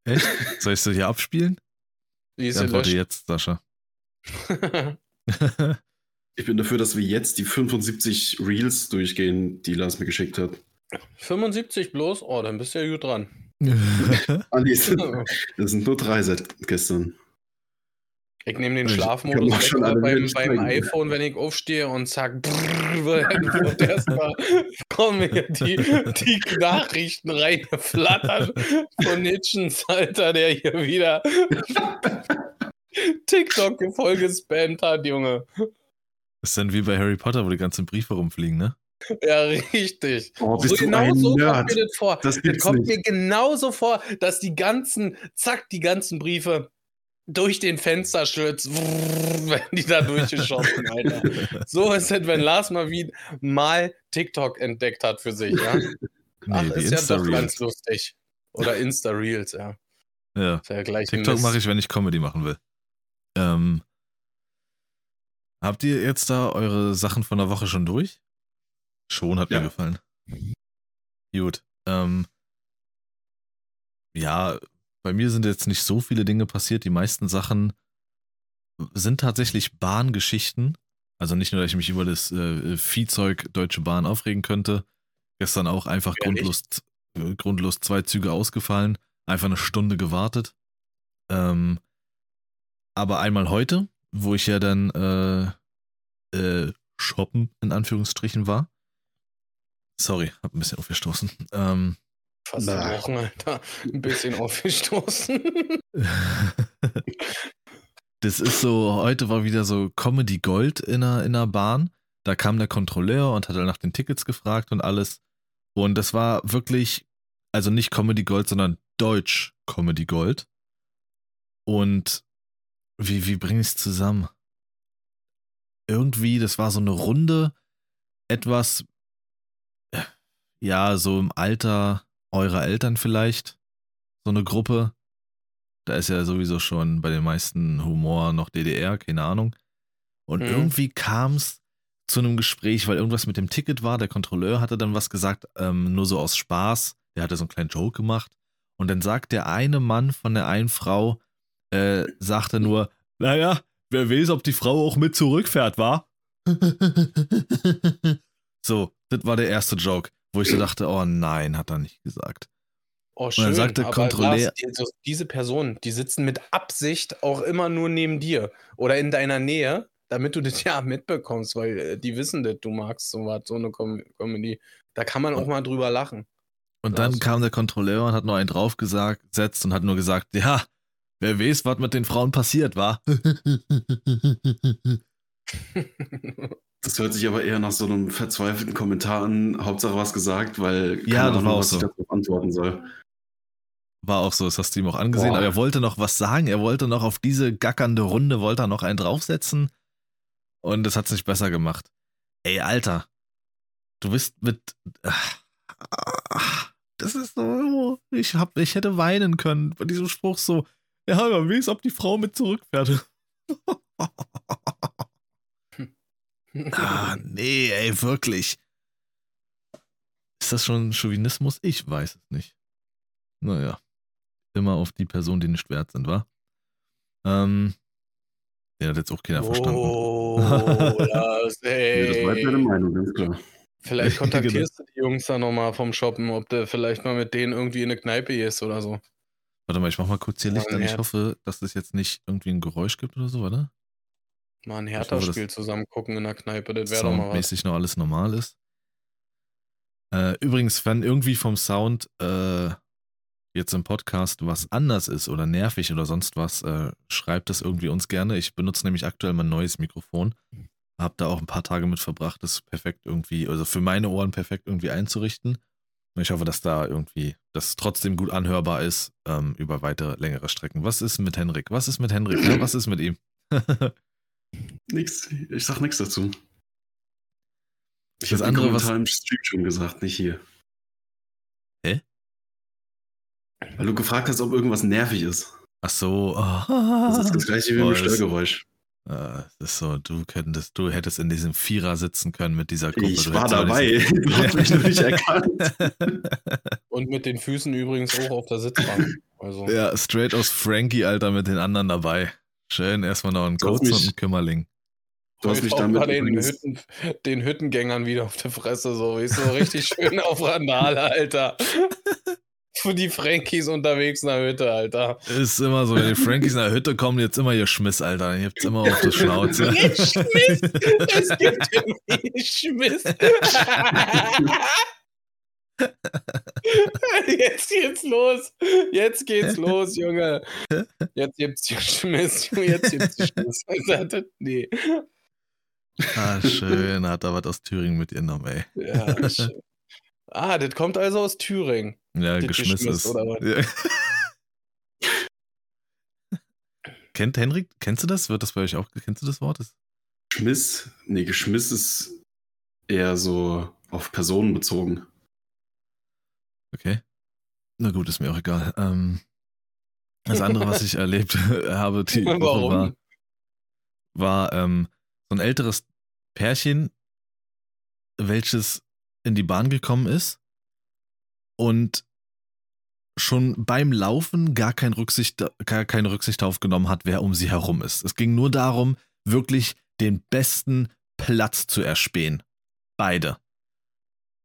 Echt? Soll ich sie hier abspielen? Die ist Ich antworte gelöscht. jetzt, Sascha. Ich bin dafür, dass wir jetzt die 75 Reels durchgehen, die Lars mir geschickt hat. 75 bloß? Oh, dann bist du ja gut dran. Ah, nee, es sind- das sind nur drei seit gestern. Ich nehme den kann Schlafmodus weg, beim, beim iPhone, wenn ich aufstehe und zack, brrr, erstmal kommen mir die, die Nachrichten reingeflattert von Hitchens, Alter, der hier wieder TikTok voll gespammt hat, Junge. Das ist dann wie bei Harry Potter, wo die ganzen Briefe rumfliegen, ne? Ja, richtig. Oh, So genau ein so kommt mir das vor. Das Das, kommt nicht. mir genauso vor, dass die ganzen, zack, die ganzen Briefe durch den Fensterschlitz, werden die da durchgeschossen, Alter. So ist es, wenn Lars mal wieder mal TikTok entdeckt hat für sich, ja. Ach, Nee, die ist ja doch ganz lustig. Oder Insta-Reels, ja. Ja. Ja gleich TikTok mache ich, wenn ich Comedy machen will. Ähm, habt ihr jetzt da eure Sachen von der Woche schon durch? Schon, hat Ja. mir gefallen. Gut. Ähm, ja, bei mir sind jetzt nicht so viele Dinge passiert. Die meisten Sachen sind tatsächlich Bahngeschichten. Also nicht nur, dass ich mich über das äh, Viehzeug Deutsche Bahn aufregen könnte. Gestern auch einfach nicht? grundlos, äh, grundlos zwei Züge ausgefallen. Einfach eine Stunde gewartet. Ähm, aber einmal heute, wo ich ja dann äh, äh, shoppen in Anführungsstrichen war. Sorry, hab ein bisschen aufgestoßen. Ähm, Fast Na. Wochen, Alter. Ein bisschen aufgestoßen. das ist so, heute war wieder so Comedy Gold in der, in der Bahn. Da kam der Kontrolleur und hat nach den Tickets gefragt und alles. Und das war wirklich, also nicht Comedy Gold, sondern Deutsch Comedy Gold. Und wie, wie bringe ich es zusammen? Irgendwie, das war so eine Runde, etwas, ja, so im Alter eurer Eltern vielleicht. So eine Gruppe. Da ist ja sowieso schon bei den meisten Humor noch DDR, keine Ahnung. Und Mhm. irgendwie kam es zu einem Gespräch, weil irgendwas mit dem Ticket war. Der Kontrolleur hatte dann was gesagt, ähm, nur so aus Spaß. Der hatte so einen kleinen Joke gemacht. Und dann sagt der eine Mann von der einen Frau, äh, sagte nur, naja, wer weiß, ob die Frau auch mit zurückfährt, war? so, das war der erste Joke, wo ich so dachte, oh nein, hat er nicht gesagt. Oh, schön. dann sagt der aber Kontrolleur- Lars, die, so, diese Personen, die sitzen mit Absicht auch immer nur neben dir oder in deiner Nähe, damit du das ja mitbekommst, weil äh, die wissen das, du magst sowas, so eine Com Comedy. Da kann man auch mal drüber lachen. Und dann kam der Kontrolleur und hat noch einen draufgesetzt und hat nur gesagt, ja, wer weiß, was mit den Frauen passiert war. Das hört sich aber eher nach so einem verzweifelten Kommentar an. Hauptsache was gesagt, weil Ja, das Ahnung, war auch was ich so. darauf antworten soll. War auch so, das hast du ihm auch angesehen, Boah. aber er wollte noch was sagen, er wollte noch auf diese gackernde Runde, wollte er noch einen draufsetzen und das hat es nicht besser gemacht. Ey, Alter, du bist mit... Das ist so... Ich, hab, ich hätte weinen können bei diesem Spruch so, ja, wer weiß, ob die Frau mit zurückfährt. Ah, nee, ey, wirklich. Ist das schon Chauvinismus? Ich weiß es nicht. Naja. Immer auf die Personen, die nicht wert sind, wa? Ähm. Den hat jetzt auch keiner verstanden. Oh, Lars, Nee, das bleibt meine ey. Meinung, ganz klar. Vielleicht Genau. kontaktierst du die Jungs da nochmal vom Shoppen, ob du vielleicht mal mit denen irgendwie in eine Kneipe gehst oder so. Warte mal, ich mach mal kurz hier Licht an. Ich hoffe, dass es jetzt nicht irgendwie ein Geräusch gibt oder so, oder? Mal ein Hertha-Spiel zusammen gucken in der Kneipe, das wäre doch mal was. Soundmäßig noch alles normal ist. Äh, übrigens, wenn irgendwie vom Sound äh, jetzt im Podcast was anders ist oder nervig oder sonst was, äh, schreibt das irgendwie uns gerne. Ich benutze nämlich aktuell mein neues Mikrofon. Hab da auch ein paar Tage mit verbracht, das perfekt irgendwie, also für meine Ohren perfekt irgendwie einzurichten. Und ich hoffe, dass da irgendwie das trotzdem gut anhörbar ist ähm, über weitere längere Strecken. Was ist mit Henrik? Was ist mit Henrik? Ja, was ist mit ihm? Nix. Ich sag nichts dazu. Ich Das habe andere, andere was- im Stream schon gesagt, nicht hier. Hä? Weil du gefragt hast, ob irgendwas nervig ist. Ach so. Das ist das gleiche wie mit das- Störgeräusch. Äh, das ist so, du könntest, du hättest in diesem Vierer sitzen können mit dieser Gruppe. Ich du war dabei. Du hast mich nur nicht erkannt. Und mit den Füßen übrigens auch auf der Sitzbank. Also, ja, straight aus Frankie, Alter, mit den anderen dabei. Schön, erstmal noch ein Du hast Kurz und mich- ein Kümmerling. Du hast ich mich damit den, Hütten, den Hüttengängern wieder auf der Fresse, so. Ich so richtig schön auf Randale, Alter. Für die Frankies unterwegs in der Hütte, Alter. Ist immer so, wenn die Frankies in der Hütte kommen, jetzt immer ihr Schmiss, Alter. Ihr habt's immer auf der Schnauze. Schmiss! Es gibt irgendwie Schmiss. Jetzt geht's los. Jetzt geht's los, Junge. Jetzt gibt's hier Schmiss. Jetzt gibt's hier Schmiss. Nee. ah, schön, hat er was aus Thüringen mitgenommen, ey. Ja, schön. Ah, das kommt also aus Thüringen. Ja, Geschmiss Geschmiss, ist. oder was? Ja. Kennt Henrik, kennst du das? Wird das bei euch auch, kennst du das Wort? Das, Geschmiss? Nee, Geschmiss ist eher so auf Personen bezogen. Okay. Na gut, ist mir auch egal. Ähm, das andere, was ich erlebt habe, die Woche war, war ähm, so ein älteres Pärchen, welches in die Bahn gekommen ist und schon beim Laufen gar, kein Rücksicht, gar keine Rücksicht darauf genommen hat, wer um sie herum ist. Es ging nur darum, wirklich den besten Platz zu erspähen. Beide.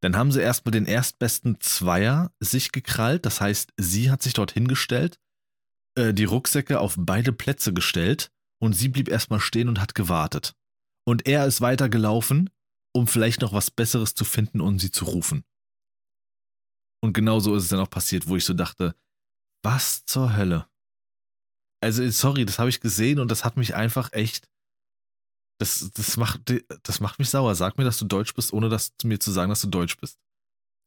Dann haben sie erstmal den erstbesten Zweier sich gekrallt. Das heißt, sie hat sich dort hingestellt, äh, die Rucksäcke auf beide Plätze gestellt und sie blieb erstmal stehen und hat gewartet. Und er ist weitergelaufen, um vielleicht noch was Besseres zu finden und sie zu rufen. Und genau so ist es dann auch passiert, wo ich so dachte, was zur Hölle? Also, sorry, das habe ich gesehen und das hat mich einfach echt. Das, das, macht, das macht mich sauer. Sag mir, dass du Deutsch bist, ohne das mir zu sagen, dass du Deutsch bist.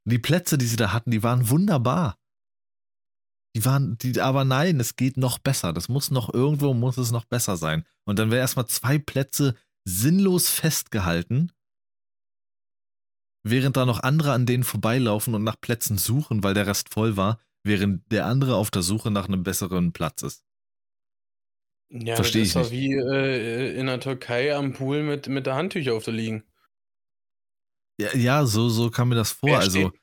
Die Plätze, die sie da hatten, die waren wunderbar. Die waren, die, aber nein, es geht noch besser. Das muss noch irgendwo, muss es noch besser sein. Und dann wäre erstmal zwei Plätze sinnlos festgehalten, während da noch andere an denen vorbeilaufen und nach Plätzen suchen, weil der Rest voll war, während der andere auf der Suche nach einem besseren Platz ist. Ja, das ich ist doch wie äh, in der Türkei am Pool mit, mit der Handtücher auf der liegen. Ja, ja so, so kam mir das vor. Wer also, steht-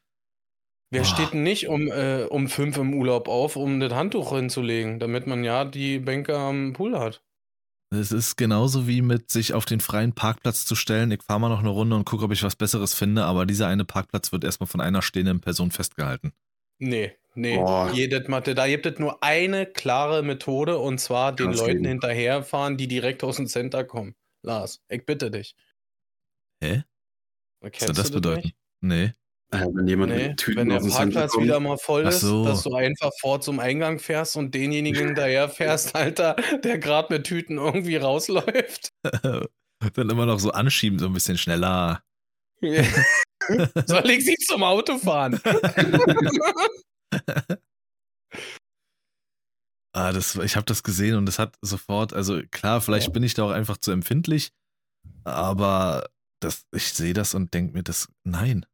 Wer Boah. steht denn nicht um, äh, um fünf im Urlaub auf, um das Handtuch hinzulegen, damit man ja die Bänke am Pool hat? es ist genauso wie mit sich auf den freien Parkplatz zu stellen. Ich fahre mal noch eine Runde und gucke, ob ich was Besseres finde, aber dieser eine Parkplatz wird erstmal von einer stehenden Person festgehalten. Nee, nee. Jedes Mathe, da gibt es nur eine klare Methode und zwar den Gas Leuten hinterherfahren, die direkt aus dem Center kommen. Lars, ich bitte dich. Hä? Was Kennst soll das bedeuten? nicht? Nee. Äh, wenn jemand Nee, mit Tüten wenn der aus dem Center Parkplatz kommt, wieder mal voll ist, so. dass du einfach vor zum Eingang fährst und denjenigen hinterher fährst, Alter, der gerade mit Tüten irgendwie rausläuft. Dann immer noch so anschieben, so ein bisschen schneller. Soll ich sie zum Auto fahren? Ah, das, ich habe das gesehen und das hat sofort, also klar, vielleicht bin ich da auch einfach zu empfindlich, aber das, ich sehe das und denke mir, das, nein.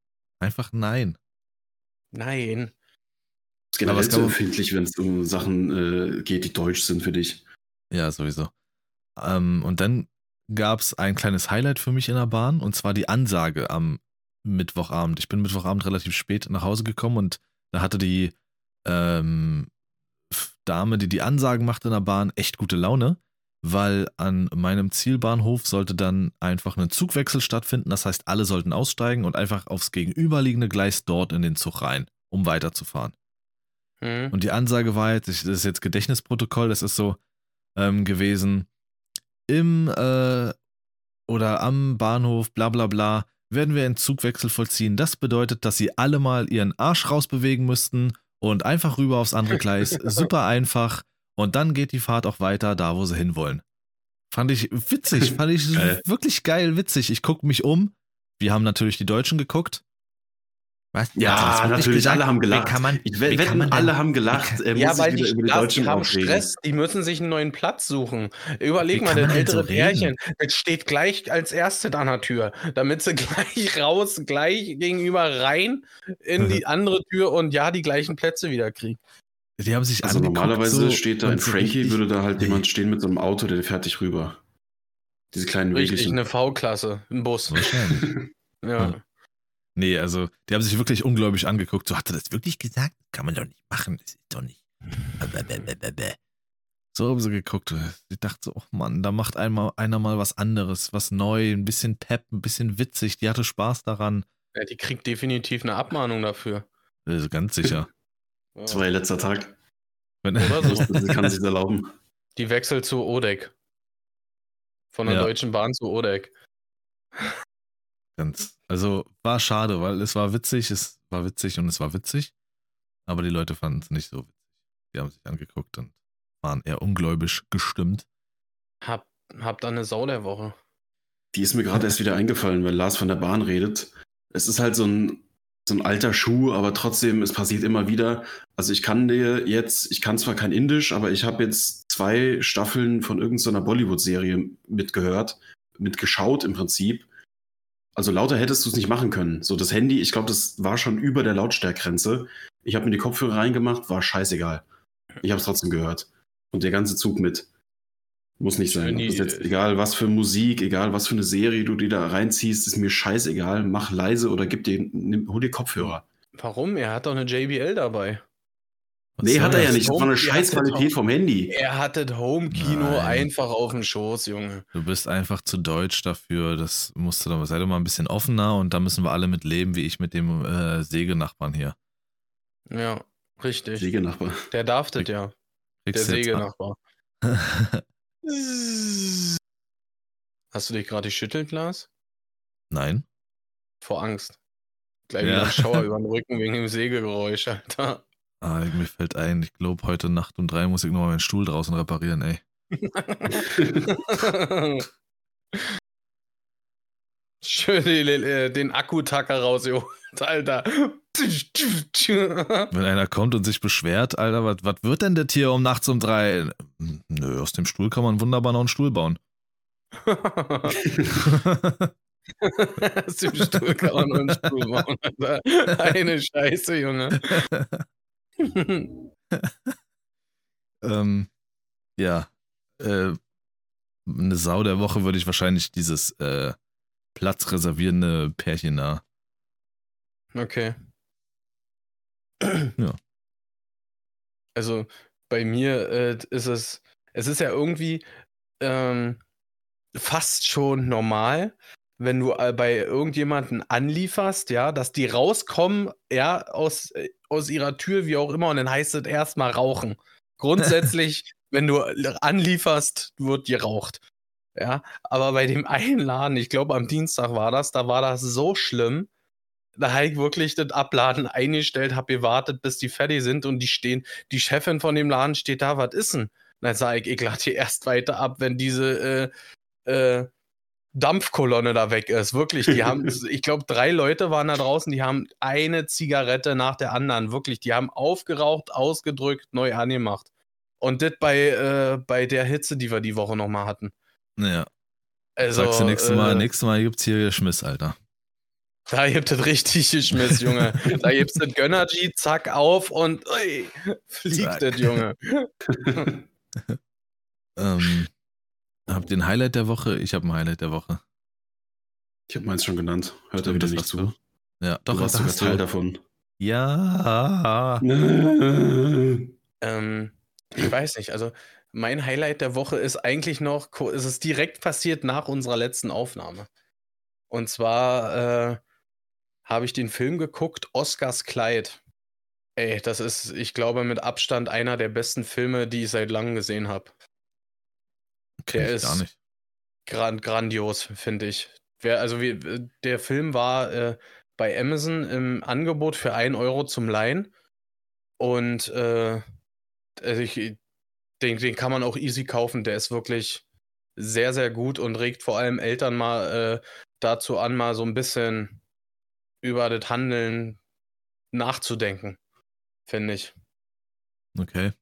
Einfach nein. Nein. Aber es zu kann man- empfindlich, wenn es um Sachen äh, geht, die deutsch sind für dich. Ja, sowieso. Ähm, und dann gab es ein kleines Highlight für mich in der Bahn und zwar die Ansage am Mittwochabend. Ich bin Mittwochabend relativ spät nach Hause gekommen und da hatte die ähm, Dame, die die Ansagen machte in der Bahn, echt gute Laune, weil an meinem Zielbahnhof sollte dann einfach ein Zugwechsel stattfinden. Das heißt, alle sollten aussteigen und einfach aufs gegenüberliegende Gleis dort in den Zug rein, um weiterzufahren. Hm. Und die Ansage war jetzt, das ist jetzt Gedächtnisprotokoll, das ist so ähm, gewesen, im äh, oder am Bahnhof, bla bla bla, werden wir einen Zugwechsel vollziehen. Das bedeutet, dass sie alle mal ihren Arsch rausbewegen müssten und einfach rüber aufs andere Gleis. Super einfach. Und dann geht die Fahrt auch weiter da, wo sie hinwollen. Fand ich witzig, fand ich wirklich geil witzig. Ich gucke mich um. Wir haben natürlich die Deutschen geguckt. Was? Ja, natürlich, alle haben gelacht. kann man, Ich wie we- kann man denn- alle haben gelacht. Er Ja, weil wieder die, über die Deutschen die haben aufregen. Stress, die müssen sich einen neuen Platz suchen. Überleg Wie mal, kann das ältere so? Pärchen, das steht gleich als erstes an der Tür, damit sie gleich raus, gleich gegenüber rein in Mhm. die andere Tür und ja, die gleichen Plätze wieder kriegen. Die haben sich Also normalerweise so, steht da und in so Frankie, würde da halt Nee. jemand stehen mit so einem Auto, der fährt dich rüber. Diese kleinen Richtig, Wegelchen. eine V-Klasse, ein Bus. Wahrscheinlich. Ja. Ja. Nee, also, die haben sich wirklich ungläubig angeguckt. So, hat er das wirklich gesagt? Kann man doch nicht machen. Das ist doch nicht. So haben sie geguckt. Ich dachte so, oh Mann, da macht einmal einer mal was anderes, was neu, ein bisschen Pep, ein bisschen witzig. Die hatte Spaß daran. ja, die kriegt definitiv eine Abmahnung dafür. Also ganz sicher. Ja. Das war ihr letzter Tag. Wenn, Oder so. Sie kann sich erlauben. Die wechselt zu Odek. Von der Ja. Deutschen Bahn zu Odek. Ganz, also war schade, weil es war witzig, es war witzig und es war witzig. Aber die Leute fanden es nicht so witzig. Die haben sich angeguckt und waren eher ungläubig gestimmt. Hab, hab da eine Sau der Woche. Die ist mir gerade erst wieder eingefallen, weil Lars von der Bahn redet. Es ist halt so ein, so ein alter Schuh, aber trotzdem, es passiert immer wieder. Also ich kann dir jetzt, ich kann zwar kein Indisch, aber ich habe jetzt zwei Staffeln von irgendeiner Bollywood-Serie mitgehört, mitgeschaut im Prinzip. Also lauter hättest du es nicht machen können. So das Handy, ich glaube, das war schon über der Lautstärkgrenze. Ich habe mir die Kopfhörer reingemacht, war scheißegal. Ich habe es trotzdem gehört. Und der ganze Zug mit. Muss nicht sein. Jetzt, egal was für Musik, egal was für eine Serie du dir da reinziehst, ist mir scheißegal. Mach leise oder gib dir, nimm, hol dir Kopfhörer. Warum? Er hat doch eine JBL dabei. Was nee, hat er ja nicht. Das war eine scheiß Qualität vom Handy. Er hatte das Home-Kino einfach auf dem Schoß, Junge. Du bist einfach zu deutsch dafür. Das musst du doch, sei doch mal ein bisschen offener und da müssen wir alle mit leben, wie ich mit dem äh, Sägenachbarn hier. Ja, richtig. Sägenachbar. Der darf das ja. Der Sägenachbar. Hast du dich gerade geschüttelt, Lars? Nein. Vor Angst. Gleich Ja. wieder ein Schauer über den Rücken wegen dem Sägegeräusch, Alter. Ah, mir fällt ein, ich glaube, heute Nacht um drei muss ich nochmal meinen Stuhl draußen reparieren, ey. Schön die, äh, den Akkutacker rausgeholt, Alter. Wenn einer kommt und sich beschwert, Alter, was, wird denn das hier um nachts um drei? Nö, aus dem Stuhl kann man wunderbar noch einen Stuhl bauen. Aus dem Stuhl kann man nur einen Stuhl bauen, Alter. Eine Scheiße, Junge. ähm, ja. Äh, eine Sau der Woche würde ich wahrscheinlich dieses äh, platzreservierende Pärchen da. Okay. Ja. Also bei mir äh, ist es, es ist ja irgendwie ähm, fast schon normal, wenn du äh, bei irgendjemanden anlieferst, ja, dass die rauskommen, ja, aus, äh, aus ihrer Tür, wie auch immer, und dann heißt es erstmal rauchen. Grundsätzlich, wenn du anlieferst, wird geraucht. Ja, aber bei dem einen Laden, ich glaube am Dienstag war das, da war das so schlimm, da habe ich wirklich das Abladen eingestellt, habe gewartet, bis die fertig sind und die stehen, die Chefin von dem Laden steht da, was ist denn? Dann sage ich, ich lade hier erst weiter ab, wenn diese äh, äh, Dampfkolonne da weg ist. Wirklich, die haben, ich glaube, drei Leute waren da draußen, die haben eine Zigarette nach der anderen. Wirklich, die haben aufgeraucht, ausgedrückt, neu angemacht. Und das bei, äh, bei der Hitze, die wir die Woche nochmal hatten. Naja, Also, sagst du nächstes Mal, äh, nächstes Mal gibt's hier Schmiss, Alter. Da gibt es richtig geschmiss, Junge. da gibt es das Gönnergy, zack, auf und ui, fliegt Zack. das, Junge. Ähm, habt ihr ein Highlight der Woche? Ich habe ein Highlight der Woche. Ich habe meins schon genannt. Hört er wieder das nicht zu. du. Ja, Du doch, warst das sogar hast Teil du. davon. Ja. Ähm, ich weiß nicht, also mein Highlight der Woche ist eigentlich noch, es ist direkt passiert nach unserer letzten Aufnahme. Und zwar äh, habe ich den Film geguckt, Oscars Kleid. Ey, das ist, ich glaube, mit Abstand einer der besten Filme, die ich seit langem gesehen habe. Der ich gar ist- nicht. Gran grandios, finde ich. Wer, also wie, der Film war äh, bei Amazon im Angebot für 1 Euro zum Leihen. Und äh, also ich, den, den kann man auch easy kaufen. Der ist wirklich sehr, sehr gut und regt vor allem Eltern mal äh, dazu an, mal so ein bisschen über das Handeln nachzudenken, finde ich. Okay.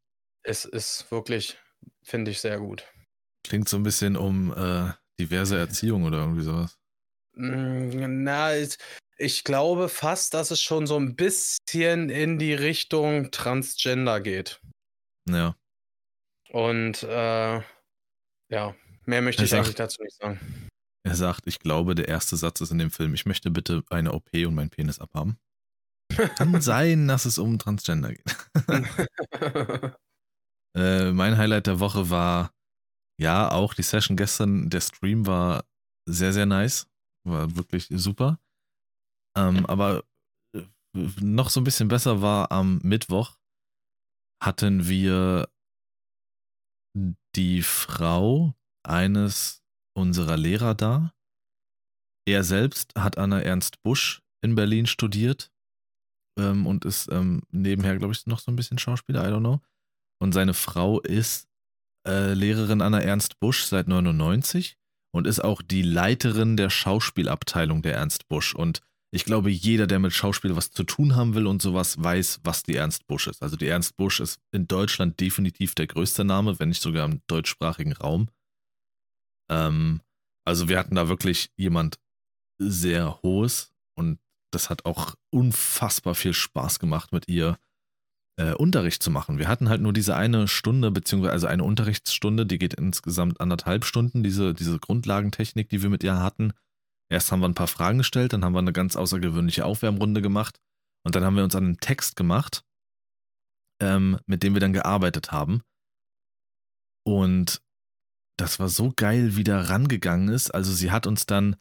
Es ist wirklich, finde ich, sehr gut. Klingt so ein bisschen um äh, diverse Erziehung oder irgendwie sowas. Mm, na, ich glaube fast, dass es schon so ein bisschen in die Richtung Transgender geht. Ja. Und äh, ja, mehr möchte Er ich sagt- eigentlich dazu nicht sagen. Er sagt, ich glaube, der erste Satz ist in dem Film, ich möchte bitte eine OP und meinen Penis abhaben. Kann sein, dass es um Transgender geht. Äh, mein Highlight der Woche war, ja, auch die Session gestern, der Stream war sehr, sehr nice. War wirklich super. Ähm, aber äh, noch so ein bisschen besser war am Mittwoch hatten wir die Frau eines unserer Lehrer da. Er selbst hat an der Ernst Busch in Berlin studiert ähm, und ist ähm, nebenher, glaube ich, noch so ein bisschen Schauspieler, I don't know. Und seine Frau ist äh, Lehrerin an der Ernst Busch seit 99 und ist auch die Leiterin der Schauspielabteilung der Ernst Busch. Und ich glaube, jeder, der mit Schauspiel was zu tun haben will und sowas, weiß, was die Ernst Busch ist. Also die Ernst Busch ist in Deutschland definitiv der größte Name, wenn nicht sogar im deutschsprachigen Raum. Ähm, also wir hatten da wirklich jemand sehr hohes und das hat auch unfassbar viel Spaß gemacht mit ihr äh, Unterricht zu machen. Wir hatten halt nur diese eine Stunde, beziehungsweise also eine Unterrichtsstunde, die geht insgesamt anderthalb Stunden, diese, diese Grundlagentechnik, die wir mit ihr hatten. Erst haben wir ein paar Fragen gestellt, dann haben wir eine ganz außergewöhnliche Aufwärmrunde gemacht und dann haben wir uns an einen Text gemacht, ähm, mit dem wir dann gearbeitet haben. Und das war so geil, wie da rangegangen ist. Also sie hat uns dann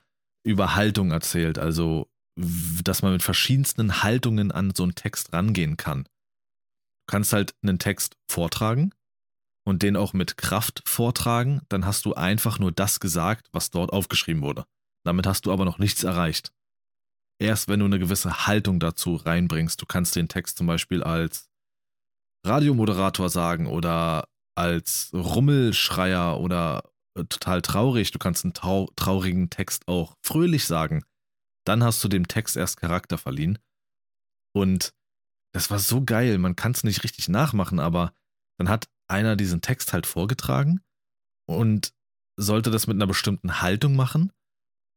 über Haltung erzählt, also dass man mit verschiedensten Haltungen an so einen Text rangehen kann. Kannst halt einen Text vortragen und den auch mit Kraft vortragen, dann hast du einfach nur das gesagt, was dort aufgeschrieben wurde. Damit hast du aber noch nichts erreicht. Erst wenn du eine gewisse Haltung dazu reinbringst, du kannst den Text zum Beispiel als Radiomoderator sagen oder als Rummelschreier oder äh, total traurig, du kannst einen trau traurigen Text auch fröhlich sagen, dann hast du dem Text erst Charakter verliehen. Und das war so geil, man kann es nicht richtig nachmachen, aber dann hat einer diesen Text halt vorgetragen und sollte das mit einer bestimmten Haltung machen.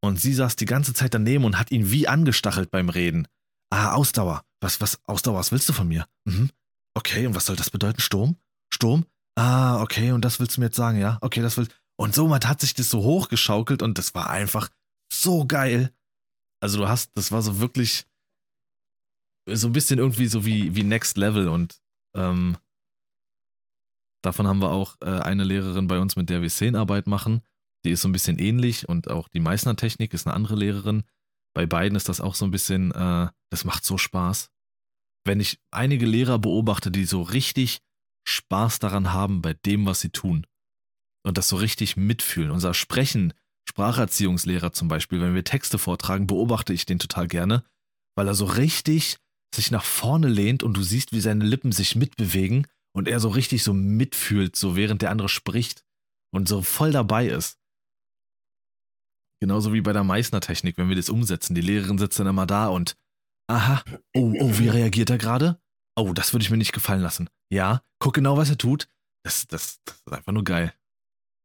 Und sie saß die ganze Zeit daneben und hat ihn wie angestachelt beim Reden. Ah, Ausdauer. Was, was, Ausdauer, was willst du von mir? Mhm. Okay, und was soll das bedeuten? Sturm? Sturm? Ah, okay, und das willst du mir jetzt sagen, ja? Okay, das will. Und somit hat sich das so hochgeschaukelt und das war einfach so geil. Also du hast, das war so wirklich so ein bisschen irgendwie so wie, wie Next Level und ähm, davon haben wir auch äh, eine Lehrerin bei uns, mit der wir Szenenarbeit machen. Die ist so ein bisschen ähnlich und auch die Meißner-Technik ist eine andere Lehrerin. Bei beiden ist das auch so ein bisschen, äh, das macht so Spaß. Wenn ich einige Lehrer beobachte, die so richtig Spaß daran haben bei dem, was sie tun und das so richtig mitfühlen. Unser Sprechen, Spracherziehungslehrer zum Beispiel, wenn wir Texte vortragen, beobachte ich den total gerne, weil er so richtig sich nach vorne lehnt und du siehst, wie seine Lippen sich mitbewegen und er so richtig so mitfühlt, so während der andere spricht und so voll dabei ist. Genauso wie bei der Meißner-Technik, wenn wir das umsetzen. Die Lehrerin sitzt dann immer da und, aha, oh, oh, wie reagiert er gerade? Oh, das würde ich mir nicht gefallen lassen. Ja, guck genau, was er tut. Das, das, das ist einfach nur geil.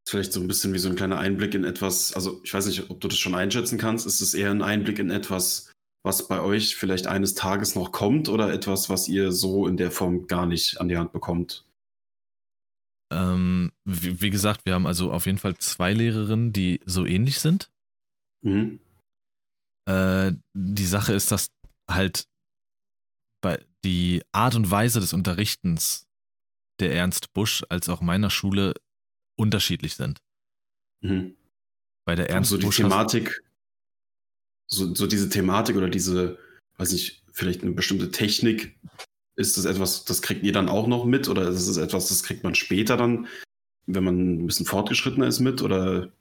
Vielleicht so ein bisschen wie so ein kleiner Einblick in etwas, also ich weiß nicht, ob du das schon einschätzen kannst. Ist es eher ein Einblick in etwas, was bei euch vielleicht eines Tages noch kommt oder etwas, was ihr so in der Form gar nicht an die Hand bekommt? Ähm, wie, wie gesagt, wir haben also auf jeden Fall zwei Lehrerinnen, die so ähnlich sind. Mhm. Äh, die Sache ist, dass halt bei die Art und Weise des Unterrichtens der Ernst Busch als auch meiner Schule unterschiedlich sind. Mhm. Bei der Und Ernst so die Busch Thematik, so, so diese Thematik oder diese, weiß nicht, vielleicht eine bestimmte Technik, ist das etwas, das kriegt ihr dann auch noch mit oder ist es etwas, das kriegt man später dann, wenn man ein bisschen fortgeschrittener ist mit oder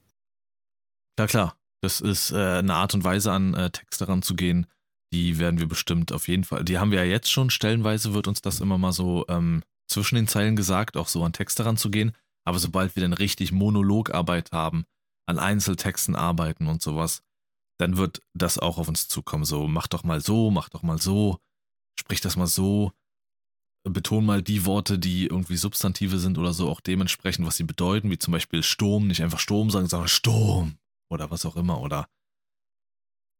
Ja, klar. Das ist äh, eine Art und Weise, an äh, Texte ranzugehen, die werden wir bestimmt auf jeden Fall, die haben wir ja jetzt schon, stellenweise wird uns das immer mal so ähm, zwischen den Zeilen gesagt, auch so an Texte ranzugehen. Aber sobald wir dann richtig Monologarbeit haben, an Einzeltexten arbeiten und sowas, dann wird das auch auf uns zukommen. So, mach doch mal so, mach doch mal so, sprich das mal so, beton mal die Worte, die irgendwie Substantive sind oder so, auch dementsprechend, was sie bedeuten, wie zum Beispiel Sturm, nicht einfach Sturm sagen, sondern Sturm oder was auch immer, oder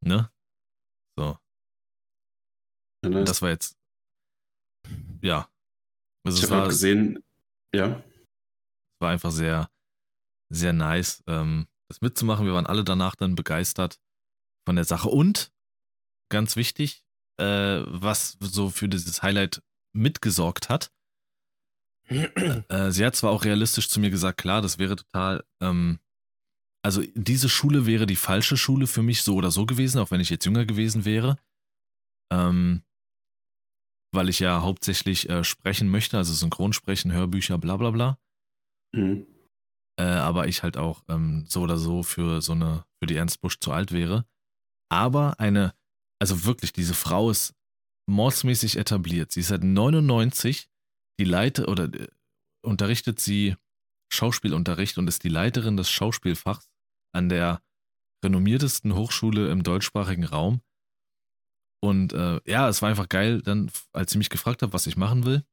ne? So. Das war jetzt, ja. Also ich habe gesehen, ja. War einfach sehr, sehr nice, ähm, das mitzumachen. Wir waren alle danach dann begeistert von der Sache. Und, ganz wichtig, äh, was so für dieses Highlight mitgesorgt hat. äh, sie hat zwar auch realistisch zu mir gesagt, klar, das wäre total, ähm, also diese Schule wäre die falsche Schule für mich so oder so gewesen, auch wenn ich jetzt jünger gewesen wäre. Ähm, weil ich ja hauptsächlich äh, sprechen möchte, also Synchronsprechen, Hörbücher, bla bla bla. Mhm. Äh, aber ich halt auch ähm, so oder so für so eine, für die Ernst Busch zu alt wäre. Aber eine, also wirklich, diese Frau ist mordsmäßig etabliert. Sie ist seit 99 die Leiter oder äh, unterrichtet sie Schauspielunterricht und ist die Leiterin des Schauspielfachs an der renommiertesten Hochschule im deutschsprachigen Raum. Und äh, ja, es war einfach geil, dann, als sie mich gefragt hat, was ich machen will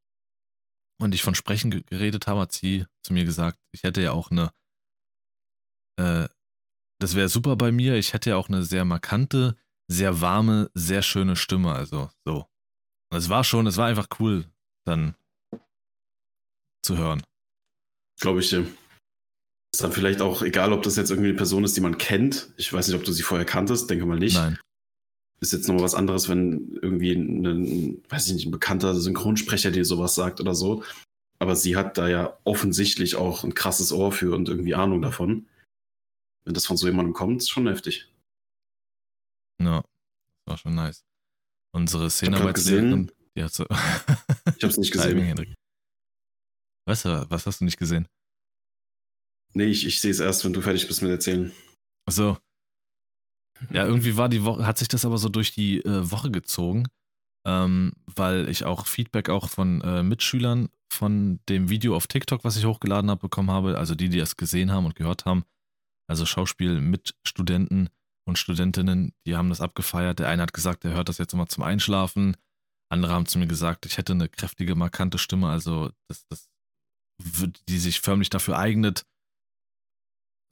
und ich von Sprechen geredet habe, hat sie zu mir gesagt, ich hätte ja auch eine, äh, das wäre super bei mir, ich hätte ja auch eine sehr markante, sehr warme, sehr schöne Stimme. Also so. Und es war schon, es war einfach cool, dann zu hören. Glaube ich dir. Ist dann vielleicht auch egal, ob das jetzt irgendwie eine Person ist, die man kennt. Ich weiß nicht, ob du sie vorher kanntest, denke mal nicht. Nein. Ist jetzt nochmal was anderes, wenn irgendwie ein, weiß ich nicht, ein bekannter Synchronsprecher dir sowas sagt oder so. Aber sie hat da ja offensichtlich auch ein krasses Ohr für und irgendwie Ahnung davon. Wenn das von so jemandem kommt, ist schon heftig. Ja, das war schon nice. Unsere Szenenarbeitslehrerin, hat so. ich hab's nicht gesehen. Was, was hast du nicht gesehen? Nee, ich, ich sehe es erst, wenn du fertig bist mit erzählen. Achso. Ja, irgendwie war die Woche, hat sich das aber so durch die äh, Woche gezogen, ähm, weil ich auch Feedback auch von äh, Mitschülern von dem Video auf TikTok, was ich hochgeladen habe, bekommen habe, also die, die das gesehen haben und gehört haben, also Schauspiel mit Studenten und Studentinnen, die haben das abgefeiert. Der eine hat gesagt, er hört das jetzt immer zum Einschlafen. Andere haben zu mir gesagt, ich hätte eine kräftige, markante Stimme, also das, das, die sich förmlich dafür eignet,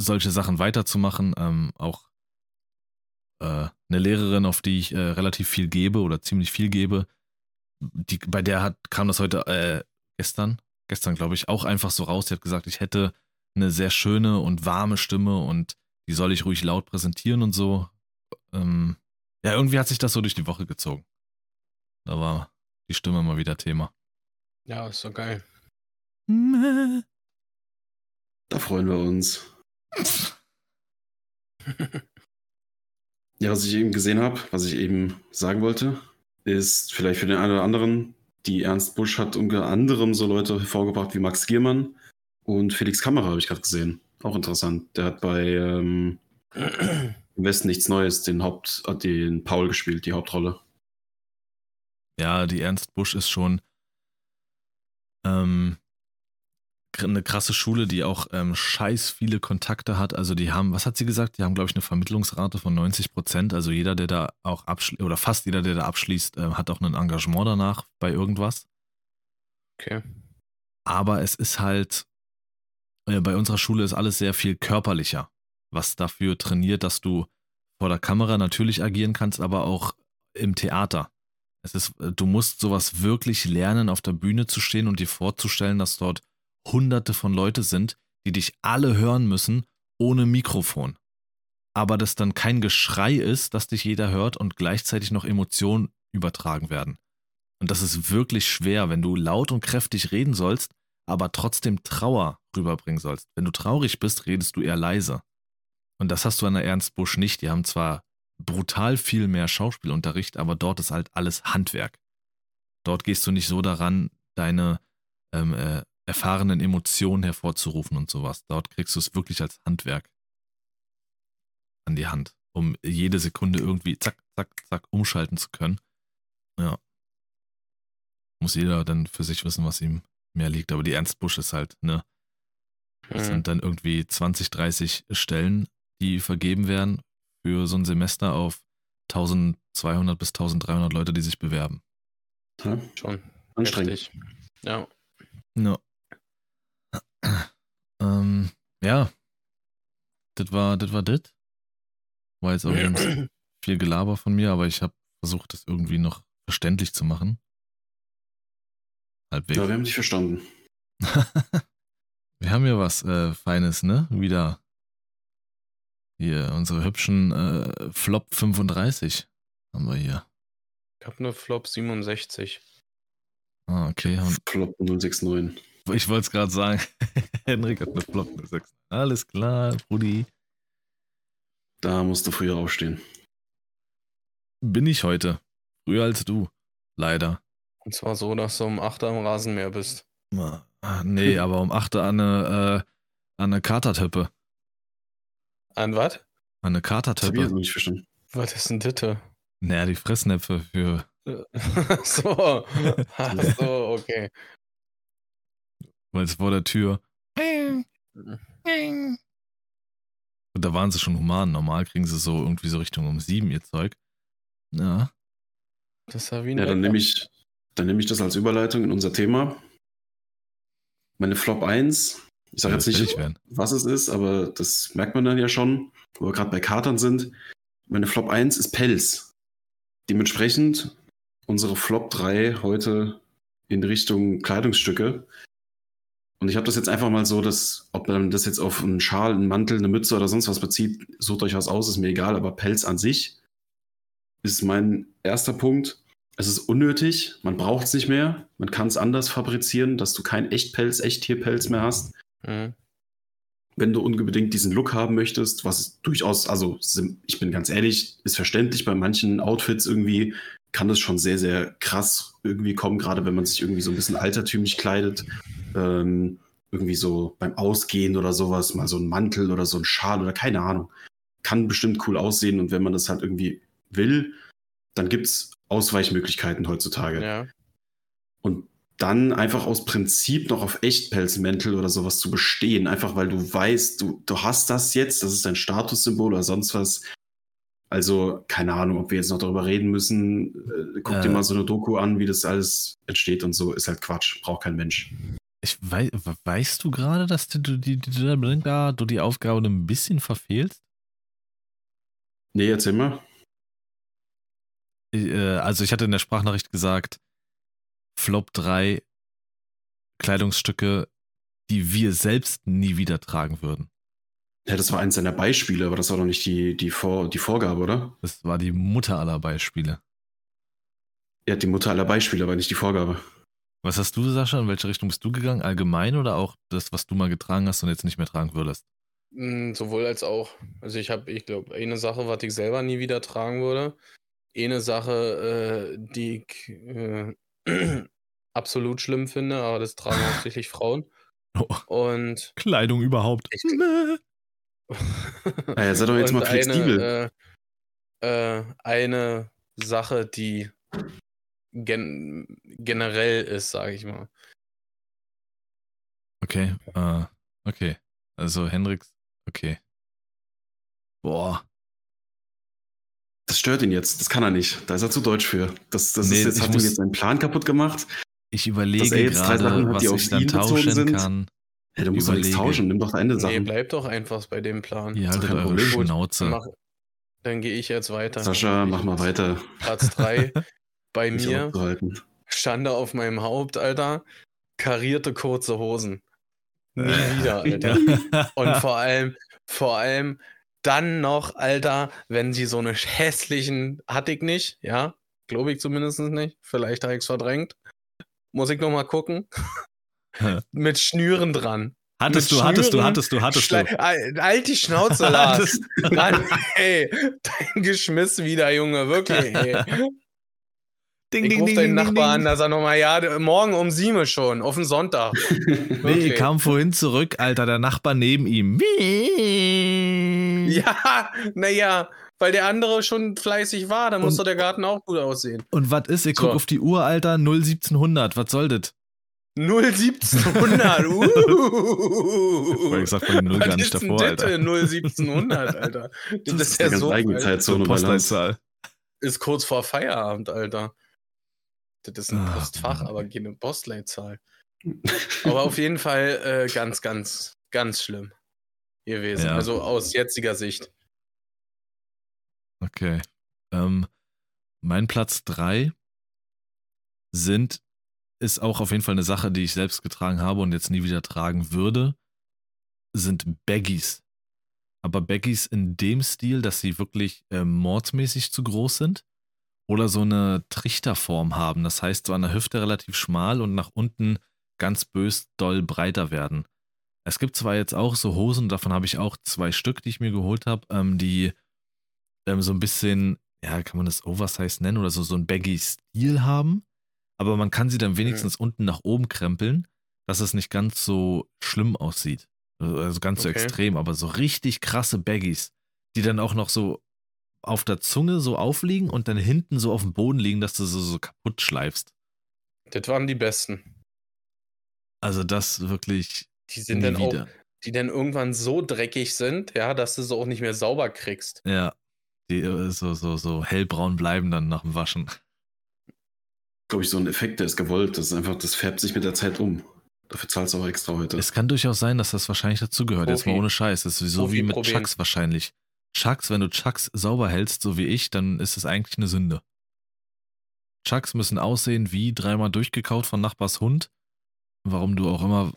solche Sachen weiterzumachen. Ähm, auch äh, eine Lehrerin, auf die ich äh, relativ viel gebe oder ziemlich viel gebe, die, bei der hat, kam das heute, äh, gestern, gestern glaube ich, auch einfach so raus. Sie hat gesagt, ich hätte eine sehr schöne und warme Stimme und die soll ich ruhig laut präsentieren und so. Ähm, ja, irgendwie hat sich das so durch die Woche gezogen. Da war die Stimme mal wieder Thema. Ja, ist so geil. Da freuen wir uns. ja, was ich eben gesehen habe, was ich eben sagen wollte, ist vielleicht für den einen oder anderen, die Ernst Busch hat unter anderem so Leute hervorgebracht wie Max Giermann und Felix Kamera, habe ich gerade gesehen. Auch interessant. Der hat bei ähm, Im Westen nichts Neues den Haupt, den Paul gespielt, die Hauptrolle. Ja, die Ernst Busch ist schon ähm, eine krasse Schule, die auch ähm, scheiß viele Kontakte hat. Also die haben, was hat sie gesagt? Die haben, glaube ich, eine Vermittlungsrate von 90 Prozent. Also jeder, der da auch abschließt, oder fast jeder, der da abschließt, äh, hat auch ein Engagement danach bei irgendwas. Okay. Aber es ist halt, äh, bei unserer Schule ist alles sehr viel körperlicher, was dafür trainiert, dass du vor der Kamera natürlich agieren kannst, aber auch im Theater. Es ist, äh, du musst sowas wirklich lernen, auf der Bühne zu stehen und dir vorzustellen, dass dort hunderte von Leute sind, die dich alle hören müssen, ohne Mikrofon. Aber dass dann kein Geschrei ist, dass dich jeder hört und gleichzeitig noch Emotionen übertragen werden. Und das ist wirklich schwer, wenn du laut und kräftig reden sollst, aber trotzdem Trauer rüberbringen sollst. Wenn du traurig bist, redest du eher leise. Und das hast du an der Ernst Busch nicht. Die haben zwar brutal viel mehr Schauspielunterricht, aber dort ist halt alles Handwerk. Dort gehst du nicht so daran, deine ähm, äh, erfahrenen Emotionen hervorzurufen und sowas. Dort kriegst du es wirklich als Handwerk an die Hand, um jede Sekunde irgendwie zack, zack, zack umschalten zu können. Ja. Muss jeder dann für sich wissen, was ihm mehr liegt. Aber die Ernst Busch ist halt, ne? Das Mhm. sind dann irgendwie 20, 30 Stellen, die vergeben werden für so ein Semester auf 1200 bis 1300 Leute, die sich bewerben. Ja, Schon. anstrengend. Heftig. Ja. Ja. ähm, ja. Das war das. War, das. war jetzt übrigens viel Gelaber von mir, aber ich habe versucht, das irgendwie noch verständlich zu machen. Halbwegs. Ja, wir haben dich verstanden. wir haben hier was äh, Feines, ne? Wieder. Hier, unsere hübschen äh, Flop 35 haben wir hier. Ich habe eine Flop 67. Ah, okay. Und Flop 069. ich wollte es gerade sagen. Henrik hat eine Flop 06. Alles klar, Brudi. Da musst du früher aufstehen. Bin ich heute. Früher als du. Leider. Und zwar so, dass du um 8 Uhr am Rasenmäher bist. Ah, Nee, aber um 8 Uhr an eine, äh, an eine Katertöppe. An was? An eine Das Katertöppe. noch nicht verstanden. Was ist denn Ditte? Naja, die Fressnäpfe für. so. Ach so, okay. Weil es vor der Tür. Und da waren sie schon human. Normal kriegen sie so irgendwie so Richtung um sieben ihr Zeug. Ja. Das war wie Ja, dann nehme ich, dann nehme ich das als Überleitung in unser Thema. Meine Flop 1. Ich sage Ja, jetzt nicht, was es ist, aber das merkt man dann ja schon, wo wir gerade bei Katern sind. Meine Flop 1 ist Pelz. Dementsprechend unsere Flop 3 heute in Richtung Kleidungsstücke. Und ich habe das jetzt einfach mal so, dass, ob man das jetzt auf einen Schal, einen Mantel, eine Mütze oder sonst was bezieht, sucht euch was aus, ist mir egal, aber Pelz an sich ist mein erster Punkt. Es ist unnötig, man braucht es nicht mehr, man kann es anders fabrizieren, dass du kein Echtpelz, Echttierpelz mehr hast Mhm. wenn du unbedingt diesen Look haben möchtest, was durchaus, also ich bin ganz ehrlich, ist verständlich, bei manchen Outfits irgendwie kann das schon sehr, sehr krass irgendwie kommen, gerade wenn man sich irgendwie so ein bisschen altertümlich kleidet. Ähm, irgendwie so beim Ausgehen oder sowas, mal so ein Mantel oder so ein Schal oder keine Ahnung. Kann bestimmt cool aussehen und wenn man das halt irgendwie will, dann gibt es Ausweichmöglichkeiten heutzutage. Ja. Und dann einfach aus Prinzip noch auf Echtpelzmäntel oder sowas zu bestehen, einfach weil du weißt, du, du hast das jetzt, das ist dein Statussymbol oder sonst was. Also, keine Ahnung, ob wir jetzt noch darüber reden müssen. Äh, guck Äh. dir mal so eine Doku an, wie das alles entsteht und so. Ist halt Quatsch, braucht kein Mensch. Ich wei weißt du gerade, dass du die, die, die, du die Aufgabe ein bisschen verfehlst? Nee, erzähl mal. Äh, Also ich hatte in der Sprachnachricht gesagt, Flop 3 Kleidungsstücke, die wir selbst nie wieder tragen würden. Ja, das war eins seiner Beispiele, aber das war doch nicht die, die, Vor die Vorgabe, oder? Das war die Mutter aller Beispiele. Er hat die Mutter aller Beispiele, aber nicht die Vorgabe. Was hast du, Sascha? In welche Richtung bist du gegangen? Allgemein oder auch das, was du mal getragen hast und jetzt nicht mehr tragen würdest? Mm, Sowohl als auch. Also ich habe, ich glaube, eine Sache, was ich selber nie wieder tragen würde. Eine Sache, äh, die ich äh, absolut schlimm finde, aber das tragen hauptsächlich Frauen. Oh, Und Kleidung überhaupt. Ich- ja, sei doch jetzt mal flexibel. Eine, äh, äh, eine Sache, die gen generell ist, sage ich mal. Okay, äh, okay. Also Hendrix, okay. Boah. Das stört ihn jetzt. Das kann er nicht. Da ist er zu deutsch für. Das, das Nee, ist jetzt, ich hat ihm jetzt seinen Plan kaputt gemacht. Ich überlege Dass er jetzt drei Sachen gerade, hat, was die auf ich dann ihn tauschen sind. kann. Hey, du musst doch nichts Überlege. tauschen. Nimm doch deine Nee, Sachen. bleib doch einfach bei dem Plan. Ihr haltet kein eure Problem. Schnauze. Mach, dann gehe ich jetzt weiter. Sascha, mach mal weiter. Platz 3 bei mir. Schande auf meinem Haupt, Alter. Karierte kurze Hosen. Nie wieder, Alter. Und vor allem, vor allem dann noch, Alter, wenn sie so eine hässlichen, hatte ich nicht, ja, glaube ich zumindest nicht. Vielleicht habe ich es verdrängt. Muss ich noch mal gucken. Mit Schnüren dran. hattest du, hattest du, hattest du, hattest du. Schle- Al- Halt die Schnauze, Lars. Hattest- Mann, ey, dein Geschmiss wieder, Junge, wirklich, ey. Ding, Ich ding, ding, deinen ding, Nachbar an, ding. da sagt nochmal, ja, morgen um sieben schon, auf den Sonntag. Nee, Okay. kam vorhin zurück, Alter, der Nachbar neben ihm. Ja, naja, weil der andere schon fleißig war. Dann muss doch der Garten auch gut aussehen. Und was ist? Ich guck So. auf die Uhr, Alter, 01700. Was soll das? 01700. Uh. Ich die Null Was gar nicht davor, das Alter. denn, 01700, Alter. Das, Das ist ist ja eine ganz so. eigene. Zeitzone bei. Postleitzahl. Ist kurz vor Feierabend, Alter. Das ist ein Ah, Postfach, Mann. aber keine Postleitzahl. Aber auf jeden Fall äh, ganz, ganz, ganz schlimm gewesen. Ja. Also aus jetziger Sicht. Okay. Ähm, mein Platz 3 sind, ist auch auf jeden Fall eine Sache, die ich selbst getragen habe und jetzt nie wieder tragen würde, sind Baggies. Aber Baggies in dem Stil, dass sie wirklich äh, mordsmäßig zu groß sind oder so eine Trichterform haben. Das heißt, so an der Hüfte relativ schmal und nach unten ganz bös doll breiter werden. Es gibt zwar jetzt auch so Hosen, davon habe ich auch zwei Stück, die ich mir geholt habe, ähm, die ähm, so ein bisschen, ja, kann man das Oversize nennen oder so, so ein Baggy-Stil haben. Aber man kann sie dann wenigstens unten nach oben krempeln, dass es nicht ganz so schlimm aussieht. Also ganz so Okay. extrem, aber so richtig krasse Baggies, die dann auch noch so auf der Zunge so aufliegen und dann hinten so auf dem Boden liegen, dass du so, so kaputt schleifst. Das waren die besten. Also das wirklich Die sind dann auch, wieder. die dann irgendwann so dreckig sind, ja, dass du sie auch nicht mehr sauber kriegst. Ja, die äh, so, so, so hellbraun bleiben dann nach dem Waschen. Glaube ich, so ein Effekt, der ist gewollt. Das ist einfach, das färbt sich mit der Zeit um. Dafür zahlst du auch extra heute. Es kann durchaus sein, dass das wahrscheinlich dazugehört. Jetzt mal Profi. ohne Scheiß. Das ist so wie mit Profi-Problem. Chucks wahrscheinlich. Chucks, wenn du Chucks sauber hältst, so wie ich, dann ist es eigentlich eine Sünde. Chucks müssen aussehen wie dreimal durchgekaut von Nachbars Hund. Warum du auch immer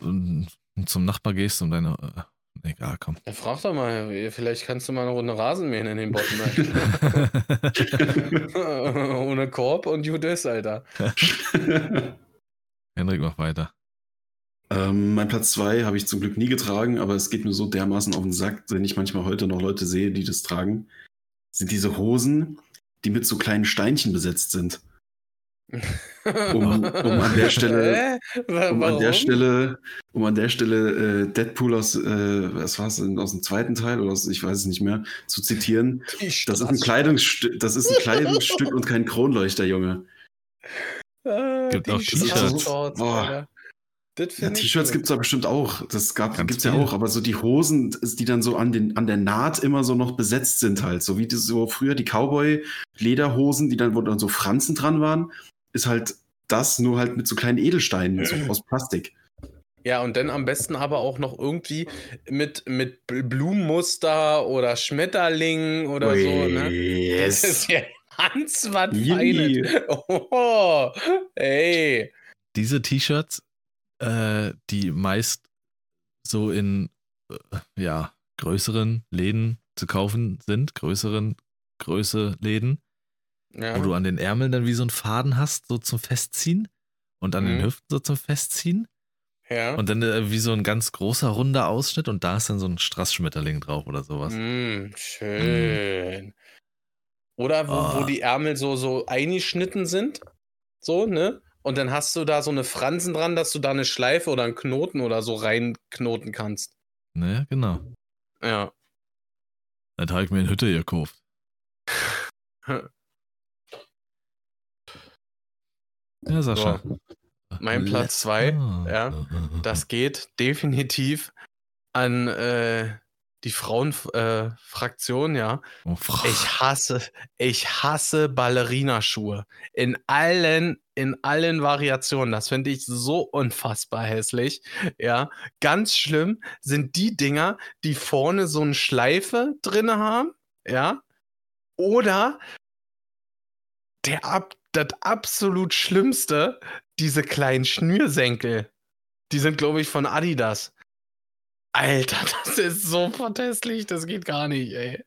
ähm, zum Nachbar gehst und deine. Äh, egal, komm. Ja, frag doch mal, vielleicht kannst du mal eine Runde Rasenmähen in den Botten. Ohne Korb und Judas, Alter. Henrik, mach weiter. ähm, mein Platz 2 habe ich zum Glück nie getragen, aber es geht mir so dermaßen auf den Sack, wenn ich manchmal heute noch Leute sehe, die das tragen. Sind diese Hosen, die mit so kleinen Steinchen besetzt sind. Um- um an der Stelle- Um an der? Stelle, um an der Stelle äh, Deadpool aus, äh, was war es denn, aus dem zweiten Teil oder aus, ich weiß es nicht mehr, zu zitieren. Die Das ist ein Kleidungsstück, das ist ein Kleidungsstück und kein Kronleuchter, Junge. Ah, Gibt die auch T-Shirts. Boah. Ja, T-Shirts gibt es da bestimmt auch. Das gab, Ganz gibt's ja auch, aber so die Hosen, die dann so an, den, an der Naht immer so noch besetzt sind halt. So wie das so früher die Cowboy-Lederhosen, die dann, wo dann so Franzen dran waren, ist halt das nur halt mit so kleinen Edelsteinen so aus Plastik. Ja, und dann am besten aber auch noch irgendwie mit, mit Bl- Blumenmuster oder Schmetterling oder so, ne? Das ist Yes. ja ganz was. Feines. Oh, ey. Diese T-Shirts, äh, die meist so in äh, ja, größeren Läden zu kaufen sind, größeren Größe Läden, Ja. wo du an den Ärmeln dann wie so einen Faden hast, so zum Festziehen und an den Mhm. Hüften so zum Festziehen ja. und dann äh, wie so ein ganz großer runder Ausschnitt und da ist dann so ein Strassschmetterling drauf oder sowas. Mm, schön. Oder wo, wo Ah. die Ärmel so, so eingeschnitten sind. So, ne? Und dann hast du da so eine Fransen dran, dass du da eine Schleife oder einen Knoten oder so reinknoten kannst. Ne, genau. Ja. Das habe ich mir in Hütte gekauft. Ja, Sascha. So. Mein Platz zwei, ja, Das geht definitiv an äh, die Frauenfraktion, äh, ja. Oh. Ich hasse, ich hasse Ballerinaschuhe. In allen, in allen Variationen. Das finde ich so unfassbar hässlich. Ja, ganz schlimm sind die Dinger, die vorne so eine Schleife drin haben. Ja, oder der ab, das absolut Schlimmste, diese kleinen Schnürsenkel. Die sind, glaube ich, von Adidas. Alter, das ist so vertestlich, das geht gar nicht, ey.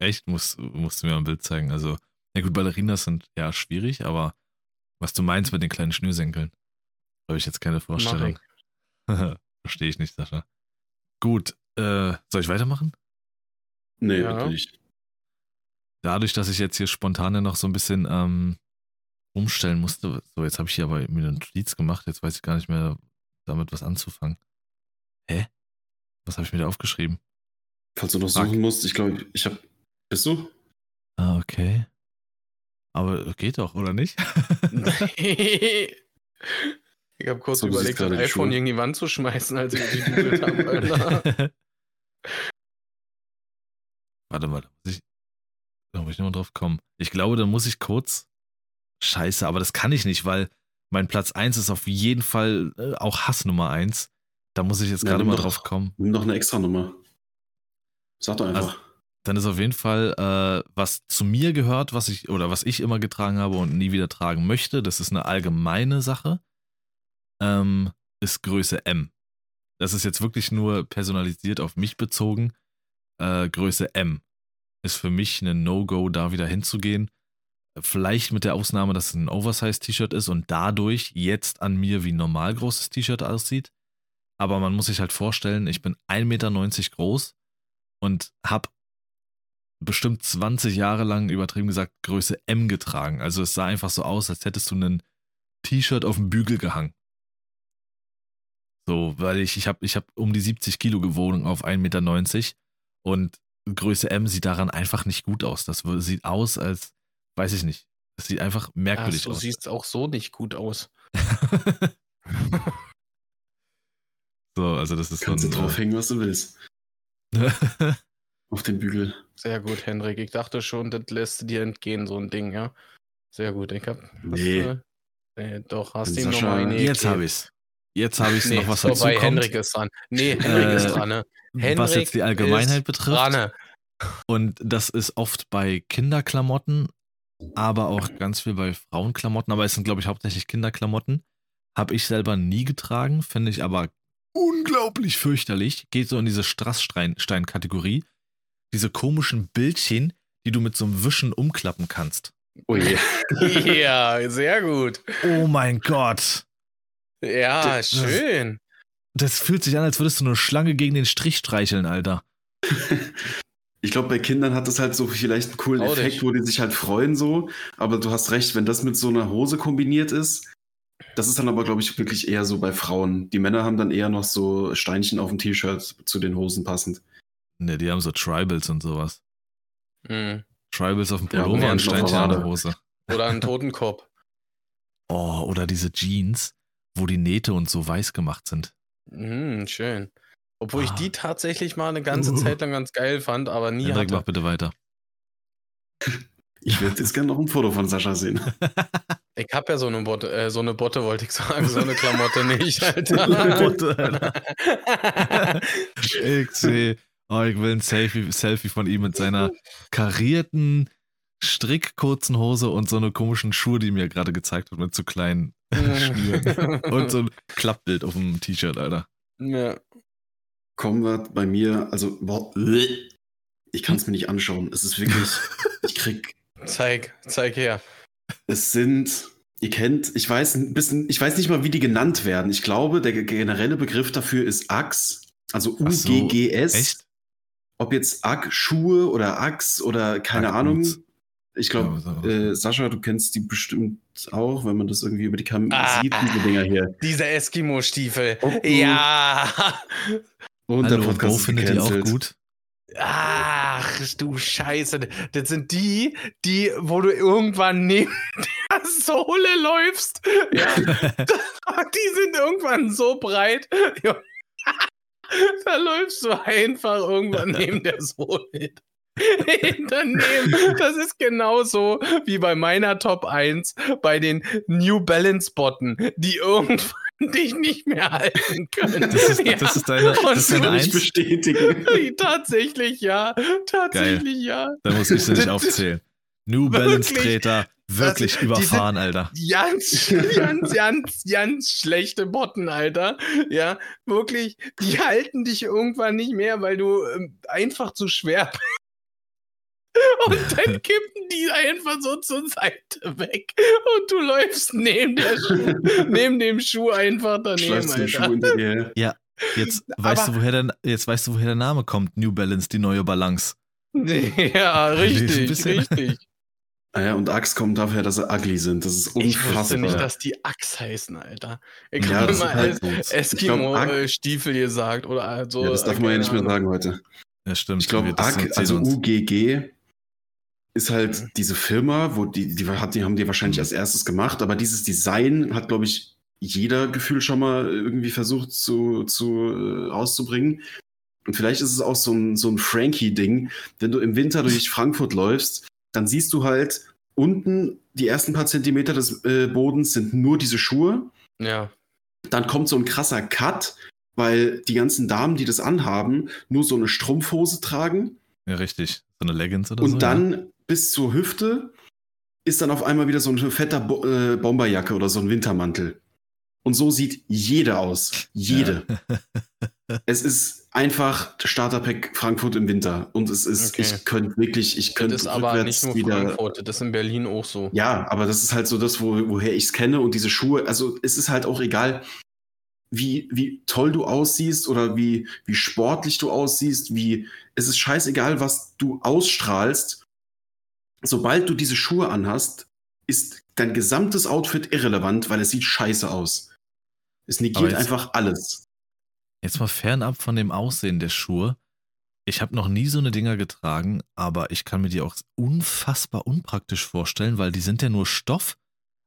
Echt? Musst, musst du mir ein Bild zeigen. Also, ja gut, Ballerinas sind ja schwierig, aber was du meinst mit den kleinen Schnürsenkeln, habe ich jetzt keine Vorstellung. Verstehe ich nicht, Sascha. Gut, äh, soll ich weitermachen? Nee, Ja. wirklich. Dadurch, dass ich jetzt hier spontan noch so ein bisschen ähm, umstellen musste, so jetzt habe ich hier aber mir einen Notiz gemacht, jetzt weiß ich gar nicht mehr damit was anzufangen. Hä? Was habe ich mir da aufgeschrieben? Falls du noch Fuck. suchen musst, ich glaube, ich habe. Bist du? Okay. Aber geht doch, oder nicht? ich habe kurz So, überlegt, das iPhone Schuhe. gegen die Wand zu schmeißen, als ich die gegoogelt habe. Alter. Warte mal, da muss ich, da muss ich nochmal drauf kommen. Ich glaube, da muss ich kurz. Scheiße, aber das kann ich nicht, weil mein Platz 1 ist auf jeden Fall äh, auch Hass Nummer 1. Da muss ich jetzt Ja, gerade mal doch- drauf kommen. Nimm doch eine extra Nummer. Sag doch einfach. Also- Dann ist auf jeden Fall, äh, was zu mir gehört, was ich oder was ich immer getragen habe und nie wieder tragen möchte, das ist eine allgemeine Sache, ähm, ist Größe M. Das ist jetzt wirklich nur personalisiert auf mich bezogen. Äh, Größe M ist für mich ein No-Go, da wieder hinzugehen. Vielleicht mit der Ausnahme, dass es ein Oversize-T-Shirt ist und dadurch jetzt an mir wie ein normal großes T-Shirt aussieht. Aber man muss sich halt vorstellen, ich bin 1,90 Meter groß und habe bestimmt 20 Jahre lang übertrieben gesagt Größe M getragen. Also es sah einfach so aus, als hättest du ein T-Shirt auf dem Bügel gehangen. So, weil ich, ich habe ich hab um die 70 Kilo gewogen auf 1,90 Meter und Größe M sieht daran einfach nicht gut aus. Das sieht aus, als, weiß ich nicht. Das sieht einfach Ach, merkwürdig du aus. siehst auch so nicht gut aus. so, also das ist Kannst du so draufhängen, was du willst. ein, Auf den Bügel. Sehr gut, Henrik. Ich dachte schon, das lässt dir entgehen, so ein Ding, ja. Sehr gut. Ich hab. Nee. Hast, du- nee doch, hast ihm Sascha- nochmal eine Jetzt habe ich's. Jetzt habe ich's Nee, noch was vorbei, dazu kommt, Henrik ist dran. Nee, Henrik Äh, ist dran, ne? was Henrik jetzt die Allgemeinheit betrifft. Dran. Und das ist oft bei Kinderklamotten, aber auch ganz viel bei Frauenklamotten. Aber es sind, glaube ich, hauptsächlich Kinderklamotten. Habe ich selber nie getragen, finde ich aber unglaublich fürchterlich. Geht so in diese Strassstein-Kategorie. Diese komischen Bildchen, die du mit so einem Wischen umklappen kannst. Oh je. ja, sehr gut. Oh mein Gott. Ja, Das- schön. Das fühlt sich an, als würdest du eine Schlange gegen den Strich streicheln, Alter. Ich glaube, bei Kindern hat das halt so vielleicht einen coolen Trau Effekt, wo die sich halt freuen so. Aber du hast recht, wenn das mit so einer Hose kombiniert ist, das ist dann aber, glaube ich, wirklich eher so bei Frauen. Die Männer haben dann eher noch so Steinchen auf dem T-Shirt zu den Hosen passend. Ne, die haben so Tribals und sowas. Hm. Tribals auf dem Ja, Pullover Moment, und Steinchen an der Hose. Oder einen Totenkopf. Oh, oder diese Jeans, wo die Nähte und so weiß gemacht sind. Hm, schön. Obwohl ich Ah. die tatsächlich mal eine ganze Uh. Zeit lang ganz geil fand, aber nie Hendrik, mach hatte. bitte weiter. Ich würde jetzt gerne noch ein Foto von Sascha sehen. Ich hab ja so eine Botte, äh, so eine Botte wollte ich sagen, so eine Klamotte nicht, eine Botte, Alter. Ich sehe, oh, ich will ein Selfie, Selfie von ihm mit seiner karierten, strickkurzen Hose und so eine komischen Schuhe, die mir gerade gezeigt hat, mit so kleinen Schnüren. Und so ein Klappbild auf dem T-Shirt, Alter. ja. Kommen wir bei mir, also, boah, ich kann es mir nicht anschauen. Es ist wirklich, ich krieg Zeig, zeig her. Es sind, ihr kennt, ich weiß ein bisschen, ich weiß nicht mal, wie die genannt werden. Ich glaube, der generelle Begriff dafür ist Ax, also Ach so, UGGS. Echt? Ob jetzt Ack Schuhe oder Ax oder keine Ahnung. Ich glaube, Ja, äh, Sascha, du kennst die bestimmt auch, wenn man das irgendwie über die Kamera Ah. sieht, diese Dinger hier. Diese Eskimo-Stiefel. Oh, oh. Ja. Und Hallo, Bo ist findet die auch gut. Ach, du Scheiße. Das sind die, die, wo du irgendwann neben der Sohle läufst. Ja, die sind irgendwann so breit. Da läufst du einfach irgendwann neben der Sohle. Daneben. Das ist genauso wie bei meiner Top 1 bei den New Balance Botten, die irgendwann dich nicht mehr halten können. Das ist, Ja. das ist deine, Und das ist deine Eins. bestätigen. Tatsächlich ja. Tatsächlich ja. Da muss ich sie nicht aufzählen. New Balance Wirklich? Treter, wirklich Das- überfahren, Alter. Ganz, ganz, ganz, ganz schlechte Botten, Alter. Ja, wirklich, die halten dich irgendwann nicht mehr, weil du ähm, einfach zu schwer bist. Und dann kippen die einfach so zur Seite weg. Und du läufst neben, der Schuh, neben dem Schuh einfach daneben, den Schuh Alter. hinter dir her. Jetzt weißt, du, Aber- woher der, jetzt weißt du, woher der Name kommt. New Balance, die neue Balance. Ja, richtig, richtig. Ah ja, und Ax kommt dafür, dass sie ugly sind. Das ist Ich unfassbar. wusste nicht, dass die Axt heißen, Alter. Ich ja, habe das immer ist halt so. Ich Eskimo-Stiefel gesagt oder also. ja, das darf man ja keine nicht mehr sagen heute. Ja, stimmt. Ich glaube, distanzieren also. UGG, ist halt Mhm. diese Firma, wo die, die, hat, die haben die wahrscheinlich als erstes gemacht, aber dieses Design hat, glaube ich, jeder Gefühl schon mal irgendwie versucht zu, zu äh, rauszubringen. Und vielleicht ist es auch so ein, so ein Frankie-Ding. Wenn du im Winter durch Frankfurt läufst, dann siehst du halt unten die ersten paar Zentimeter des äh, Bodens sind nur diese Schuhe. Ja. Dann kommt so ein krasser Cut, weil die ganzen Damen, die das anhaben, nur so eine Strumpfhose tragen. Ja, richtig. So eine Leggings oder Und so. dann bis zur Hüfte ist dann auf einmal wieder so ein fetter Bo äh, Bomberjacke oder so ein Wintermantel. Und so sieht jede aus. Jede. Es ist einfach Starterpack Frankfurt im Winter. Und es ist, Okay. ich könnte wirklich, ich Das könnte ist aber nicht nur wieder. Frankfurt, das ist in Berlin auch so. Ja, aber das ist halt so das, wo, woher ich es kenne und diese Schuhe, also es ist halt auch egal, wie, wie toll du aussiehst oder wie, wie sportlich du aussiehst, wie, es ist scheißegal, was du ausstrahlst. Sobald du diese Schuhe anhast, ist dein gesamtes Outfit irrelevant, weil es sieht scheiße aus. Es negiert jetzt- einfach alles. Jetzt mal fernab von dem Aussehen der Schuhe. Ich habe noch nie so eine Dinger getragen, aber ich kann mir die auch unfassbar unpraktisch vorstellen, weil die sind ja nur Stoff.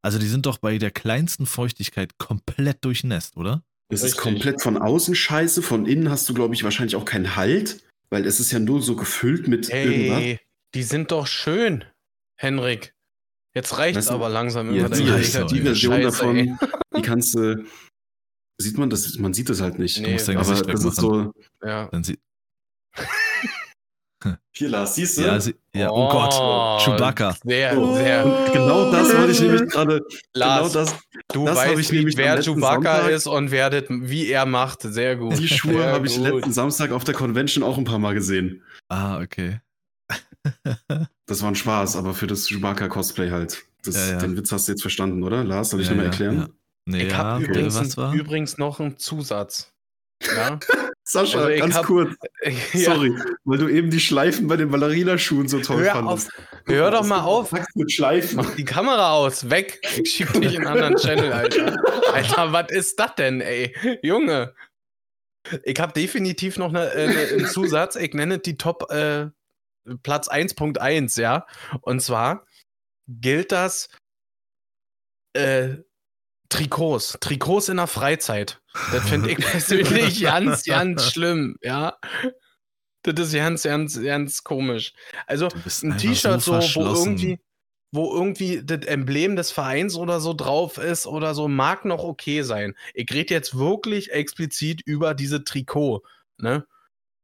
Also die sind doch bei der kleinsten Feuchtigkeit komplett durchnässt, oder? Es ist komplett von außen scheiße, von innen hast du, glaube ich, wahrscheinlich auch keinen Halt, weil es ist ja nur so gefüllt mit irgendwas. Die sind doch schön, Henrik. Jetzt reicht's Weißt du, aber langsam Ja, über die- deine die negative Version Scheiße, davon, ey. die kannst du, sieht man das, man sieht das halt nicht. Nee, musst dein aber Gesicht das ist so, Ja. Dann sie, hier Lars, siehst du? ja, sie, ja, oh, Gott, Chewbacca. Sehr, Oh, sehr. und genau das wollte ich nämlich gerade, Lars, genau das, du das weißt, ich nämlich wer Chewbacca Sonntag- ist und wer das, wie er macht. Sehr gut. die Schuhe habe ich letzten Samstag auf der Convention auch ein paar Mal gesehen. Ah, okay. Das war ein Spaß, aber für das Chewbacca-Cosplay halt. Das, Ja, ja. Den Witz hast du jetzt verstanden, oder? Lars, soll ich Ja, nochmal ja, erklären? ja. Nee, Ich ja, habe übrigens, was war? übrigens noch einen Zusatz. Ja? Sascha, Also ich ganz hab- kurz, Ja. sorry, weil du eben die Schleifen bei den Ballerina-Schuhen so toll Hör fandest. Hör doch mal auf. verpackt mit Schleifen. Mach die Kamera aus. Weg. Ich schieb dich in einen anderen Channel, Alter. Alter, was ist das denn, ey? Junge. Ich habe definitiv noch eine, äh, ne- einen Zusatz. Ich nenne die Top äh, Platz 1.1, ja. Und zwar gilt das äh, Trikots. Trikots in der Freizeit. Das finde ich persönlich ganz, ganz schlimm, ja. Das ist ganz, ganz, ganz komisch. Also, ein T-Shirt so, wo verschlossen. irgendwie, wo irgendwie das Emblem des Vereins oder so drauf ist oder so, mag noch okay sein. Ich rede jetzt wirklich explizit über diese Trikot, ne?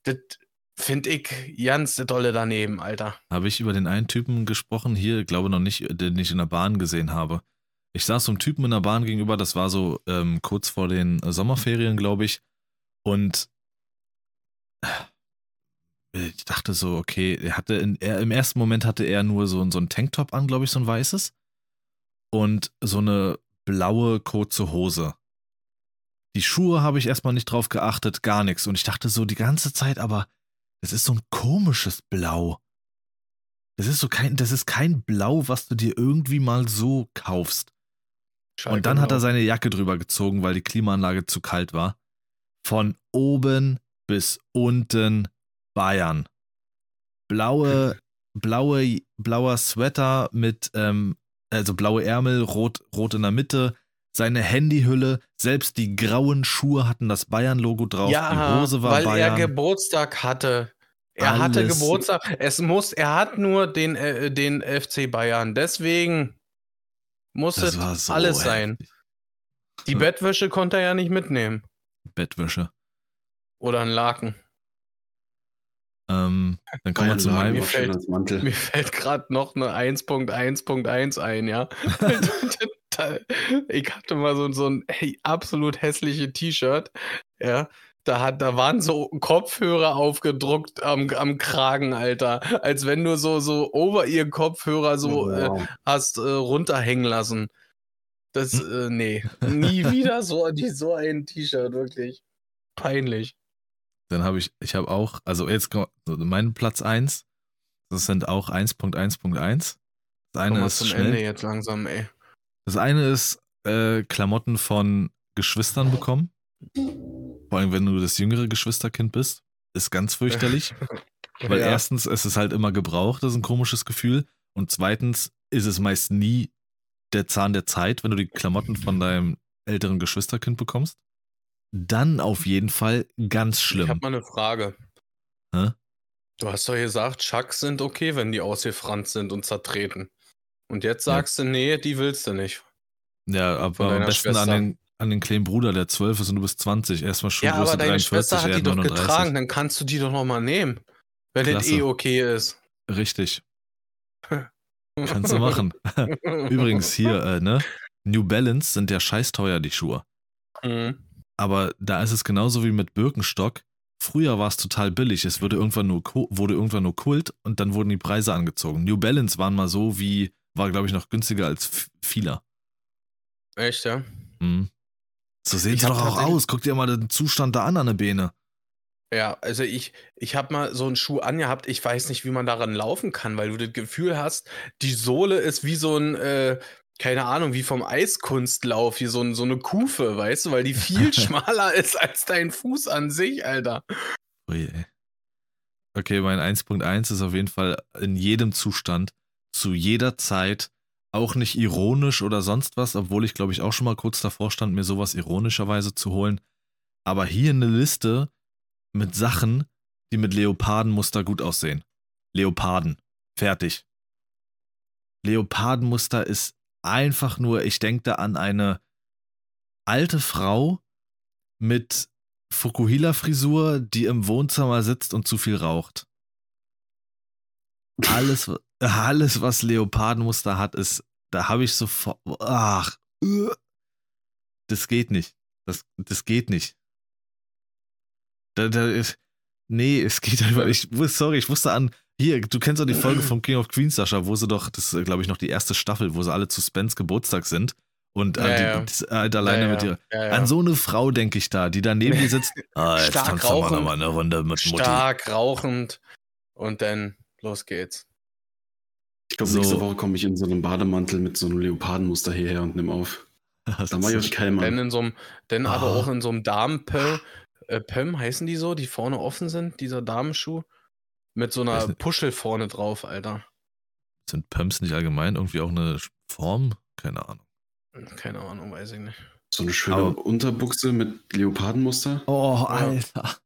Das finde ich ganz dolle daneben, Alter. Habe ich über den einen Typen gesprochen, hier, glaube noch nicht, den ich in der Bahn gesehen habe. Ich saß so einem Typen in der Bahn gegenüber, das war so ähm, kurz vor den Sommerferien, glaube ich. Und ich dachte so, okay, er hatte in, er, im ersten Moment hatte er nur so, so ein Tanktop an, glaube ich, so ein weißes. Und so eine blaue kurze Hose. Die Schuhe habe ich erstmal nicht drauf geachtet, gar nichts. Und ich dachte so die ganze Zeit, aber das ist so ein komisches Blau. Das ist so kein, das ist kein Blau, was du dir irgendwie mal so kaufst. Und dann hat er seine Jacke drüber gezogen, weil die Klimaanlage zu kalt war. Von oben bis unten Bayern. Blaue, blaue, blauer Sweater mit, ähm, also blaue Ärmel, rot, rot in der Mitte. Seine Handyhülle, selbst die grauen Schuhe hatten das Bayern-Logo drauf. ja, die Hose war weil Bayern. er Geburtstag hatte. Er hatte Alles. Geburtstag. Es muss, er hat nur den, äh, den FC Bayern. Deswegen muss Das es so alles sein. heftig. Die Ja. Bettwäsche konnte er ja nicht mitnehmen. Bettwäsche. Oder ein Laken. Ähm, dann kommen wir zu meinem. Mir fällt- als Mantel. Mir fällt gerade noch eine 1.1.1 ein, ja. Ich hatte mal so, so ein hey, absolut hässliches T-Shirt, ja. Da, hat, da waren so Kopfhörer aufgedruckt am, am Kragen, Alter. Als wenn du so, so over ihr Kopfhörer so äh, Wow. hast äh, runterhängen lassen. Das, äh, nee. Nie wieder so, die, so ein T-Shirt, wirklich. Peinlich. Dann habe ich, ich habe auch, also jetzt mein Platz 1. Das sind auch 1.1.1. Das Komm eine mal ist zum schnell. Ende jetzt langsam, ey. Das eine ist äh, Klamotten von Geschwistern bekommen. Vor allem, wenn du das jüngere Geschwisterkind bist. Ist ganz fürchterlich. Weil Ja. erstens, es ist halt immer gebraucht, das ist ein komisches Gefühl. Und zweitens ist es meist nie der Zahn der Zeit, wenn du die Klamotten von deinem älteren Geschwisterkind bekommst. Dann auf jeden Fall ganz Ich schlimm. habe mal eine Frage. Hä? Du hast doch gesagt, Chucks sind okay, wenn die ausgefranst sind und zertreten. Und jetzt Ja. sagst du, nee, die willst du nicht. Ja, aber am besten an Schwester. den, an den kleinen Bruder, der 12 ist und du bist 20. Erstmal ja, Schuhgröße aber deine 43, Schwester hat die doch 39. getragen, dann kannst du die doch nochmal nehmen. Wenn das Klasse. eh okay ist. Richtig, kannst du machen. Übrigens hier, äh, ne? New Balance sind ja scheiß teuer, die Schuhe. Mhm. Aber da ist es genauso wie mit Birkenstock. Früher war es total billig. Es wurde irgendwann nur, wurde irgendwann nur Kult und dann wurden die Preise angezogen. New Balance waren mal so wie, war glaube ich noch günstiger als Fila. Echt, ja? Mhm. So sehen sie doch auch aus. Guck dir mal den Zustand da an an der Beine. Ja, also ich, ich habe mal so einen Schuh angehabt, ich weiß nicht, wie man daran laufen kann, weil du das Gefühl hast, die Sohle ist wie so ein, äh, keine Ahnung, wie vom Eiskunstlauf, wie so, ein, so eine Kufe, weißt du, weil die viel schmaler ist als dein Fuß an sich, Alter. Ui, ey. Okay, mein 1.1 ist auf jeden Fall in jedem Zustand, zu jeder Zeit, auch nicht ironisch oder sonst was, obwohl ich glaube ich auch schon mal kurz davor stand, mir sowas ironischerweise zu holen. Aber hier eine Liste mit Sachen, die mit Leopardenmuster gut aussehen. Leoparden. Fertig. Leopardenmuster ist einfach nur, ich denke da an eine alte Frau mit Fukuhila-Frisur, die im Wohnzimmer sitzt und zu viel raucht. Alles, alles was Leopardenmuster hat, ist, da habe ich sofort, ach, äh, das geht nicht. Das, das geht nicht. Da, da ist, nee, es geht einfach nicht. Ich Sorry, ich wusste an, hier, du kennst doch die Folge von King of Queens, Sascha, wo sie doch, das ist, glaube ich, noch die erste Staffel, wo sie alle zu Spence Geburtstag sind und Ja, äh, die, ja. das, äh, alleine Ja, mit ihr. An so eine Frau denke ich da, die da neben dir sitzt. Ah, jetzt Stark tanzt rauchend. mal eine Runde mit Mutti. Stark rauchend und dann los geht's. Ich glaube, So. nächste Woche komme ich in so einem Bademantel mit so einem Leopardenmuster hierher und nimm auf. Das Da ist mach ich euch keinen Dann Mann. in so einem, dann aber Ah. auch in so einem Damenpöll, äh, Pöm heißen die so, die vorne offen sind, dieser Damenschuh. Mit so einer. Puschel vorne drauf, Alter. Sind Pumps nicht allgemein irgendwie auch eine Form? Keine Ahnung. Keine Ahnung, weiß ich nicht. So eine schöne Aber- Unterbuchse mit Leopardenmuster. Oh, Alter.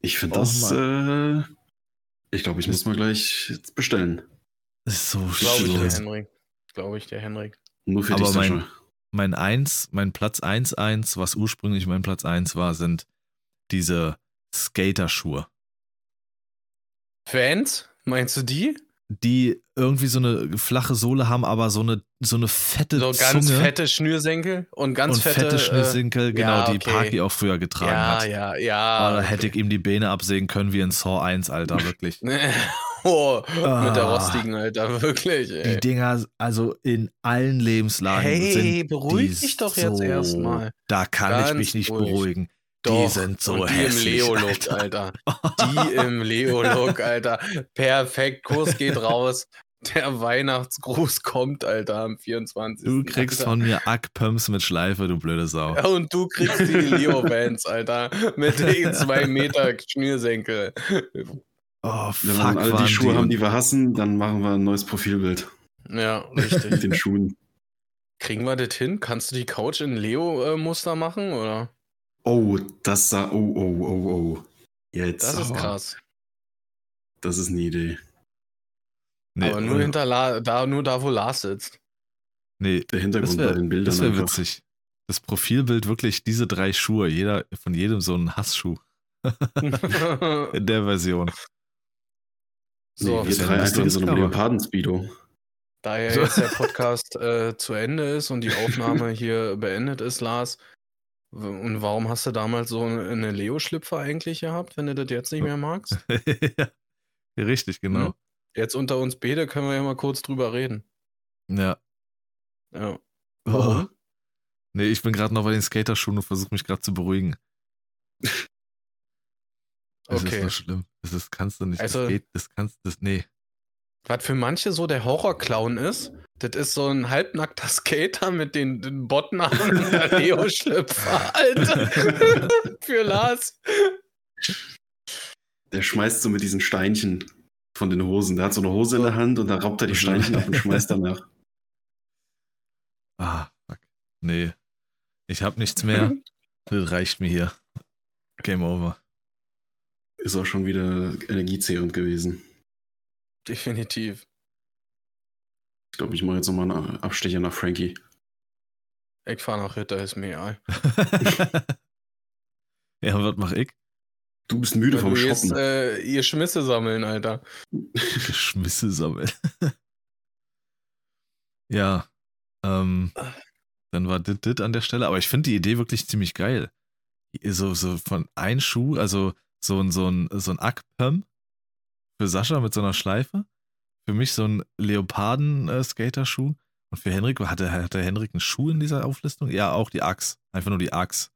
Ich finde Oh, das. äh, ich glaube, ich muss mal gleich bestellen. Ist so Glaube ich. Henrik. Glaube ich, der Henrik. Nur für Aber dich, mein-. Mein Eins, mein Platz 1-1, was ursprünglich mein Platz 1 war, sind diese Skaterschuhe. Fans? Meinst du die? Die irgendwie so eine flache Sohle haben, aber so eine, so eine fette So ganz Zunge fette Schnürsenkel und ganz und fette. fette Schnürsenkel, genau, ja, die okay. Parky auch früher äh, getragen ja, hat. ja, ja. Oh, da hätte ich ihm die Beine absägen können wie in Saw 1, Alter, wirklich. oh, Ah. mit der rostigen, Alter, wirklich. Die Ey. Dinger, also in allen Lebenslagen Hey, sind beruhig die dich doch jetzt so, erstmal. Da kann Ganz ich mich nicht ruhig. beruhigen. Doch, die sind so die hässlich, im Leo-Look, Alter. Die im Leo-Look, Alter. Perfekt, Kurs geht raus. Der Weihnachtsgruß kommt, Alter, am 24. Du kriegst Alter. von mir Ackpumps mit Schleife, du blöde Sau. Ja, und du kriegst die Leo-Bands, Alter. Mit den zwei Meter Schnürsenkel. Oh, Wenn fuck, wir alle die Schuhe die. haben, die wir hassen, dann machen wir ein neues Profilbild Ja, mit richtig. den Schuhen. Kriegen wir das hin? Kannst du die Couch in Leo-Muster machen, oder? Oh, das sah. Oh, oh, oh, oh. Jetzt. Das ist aber. krass. Das ist eine Idee. Nee, Aber nur, äh, hinter La da, nur da, wo Lars sitzt. nee, Der Hintergrund das bei wäre den Bildern. das wär einfach. witzig. Das Profilbild wirklich diese drei Schuhe, jeder von jedem so ein Hassschuh in der Version. So, nee, wir drei ein einfach in so einem. Leoparden-Speedo. Da ja jetzt der Podcast äh, zu Ende ist und die Aufnahme hier beendet ist, Lars, und warum hast du damals so eine, Leo-Schlüpfer eigentlich gehabt, wenn du das jetzt nicht mehr magst? ja, richtig, genau. Jetzt unter uns beide können wir ja mal kurz drüber reden. Ja. Ja. Oh. Nee, ich bin gerade noch bei den Skaterschuhen und versuche mich gerade zu beruhigen. Das ist Okay. so schlimm. Das ist, kannst du nicht. Also- das geht, das kannst du, nee. Was für manche so der Horrorclown ist, das ist so ein halbnackter Skater mit den, den Bottenarmen und der Leo-Schlüpfer, Alter. für Lars. Der schmeißt so mit diesen Steinchen von den Hosen. Der hat so eine Hose in der Hand und da raubt er die Steinchen ab und schmeißt danach. Ah, fuck. Nee. Ich hab nichts mehr. Das reicht mir hier. Game over. Ist auch schon wieder energiezehrend gewesen. Definitiv. Ich glaube, ich mache jetzt nochmal einen Abstecher nach Frankie. Ich fahre nach Ritter, ist mir egal. ja, was mach ich? Du bist müde Weil vom Shoppen. äh, ihr Schmisse sammeln, Alter. Geschmisse sammeln. ja. Ähm, dann war dit, dit an der Stelle. Aber ich finde die Idee wirklich ziemlich geil. So, so von ein Schuh, also so ein, so ein, so ein Ackpump für Sascha mit so einer Schleife. Für mich so ein Leoparden-Skaterschuh. Und für Henrik, hatte, hatte Henrik einen Schuh in dieser Auflistung? Ja, auch die Axt. Einfach nur die Axt.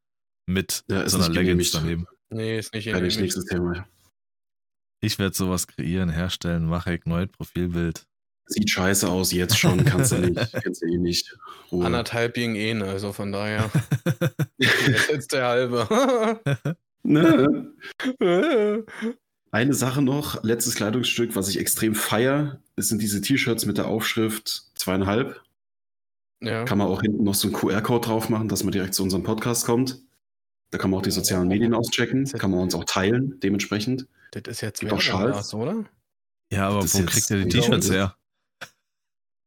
Mit Ja, ist so einer nicht Leggings daneben. Nee, ist nicht Werde ich nächstes Thema. Ich werde sowas kreieren, herstellen, mache ich neues Profilbild. Sieht scheiße aus, jetzt schon, kannst du nicht. Kannst du eh nicht. Ruhe. Anderthalb gegen ihn, also von daher. Jetzt ist jetzt der halbe. Ne? Eine Sache noch, letztes Kleidungsstück, was ich extrem feier, sind diese T-Shirts mit der Aufschrift zweieinhalb. ja. Kann man auch hinten noch so einen QR-Code drauf machen, dass man direkt zu unserem Podcast kommt. Da kann man auch die sozialen Medien auschecken, kann man uns auch teilen, dementsprechend. Das ist jetzt Gibt auch Schals. Oder? Ja, aber Das wo kriegt ihr die T-Shirts her?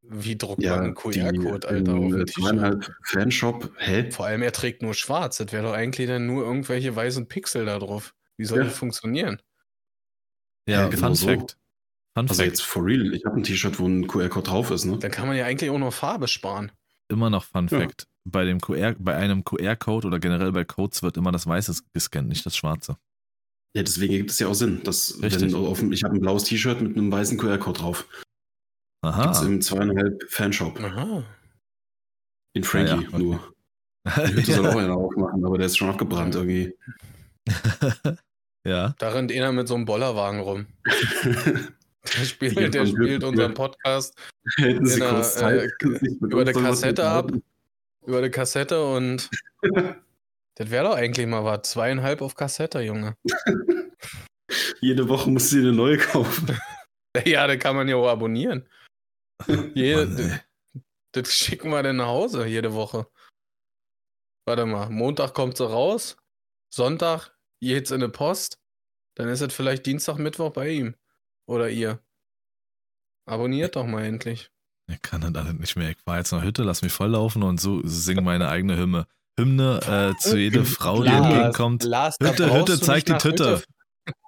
Wie druckt Ja, man einen QR-Code, Alter, auf äh, T-Shirt? zweieinhalb Fanshop. Hä? Vor allem, er trägt nur schwarz. Das wäre doch eigentlich dann nur irgendwelche weißen Pixel da drauf. Wie soll Ja. das funktionieren? Ja, Ja, genau Fun so. Fact. Fun Also Fact. jetzt for real, ich habe ein T-Shirt, wo ein QR-Code drauf ist, ne? Dann kann man ja eigentlich auch noch Farbe sparen. Immer noch Fun Ja. Fact. Bei, dem QR, bei einem QR-Code oder generell bei Codes wird immer das Weiße gescannt, nicht das Schwarze. Ja, deswegen gibt es ja auch Sinn. Dass, Richtig. wenn auf, ich habe ein blaues T-Shirt mit einem weißen QR-Code drauf. Gibt's Aha. im zweieinhalb Fanshop. Aha. In Frankie ja, okay. nur. Die Hütte soll auch einer aufmachen, aber der ist schon abgebrannt irgendwie. ja. Da rennt einer mit so einem Bollerwagen rum. Der spielt, Ja, der spielt unseren. Podcast Hätten Sie Zeit, äh, über zu Kassette ab. über die Kassette und das wäre doch eigentlich mal was. Zweieinhalb auf Kassette, Junge. Jede Woche musst du dir eine neue kaufen. Ja, da kann man ja auch abonnieren. Jede, das schicken wir dann nach Hause jede Woche. Warte mal, Montag kommt sie raus, Sonntag geht's in die Post, dann ist es vielleicht Dienstag, Mittwoch bei ihm. Oder ihr. Abonniert doch mal endlich. Ich kann das alles nicht mehr. Ich war jetzt in der Hütte, lass mich volllaufen und so singe meine eigene Hymne. Hymne äh, zu jeder Frau, die entgegenkommt. Lars, Hütte, Hütte, zeig die Tüte. Hütte-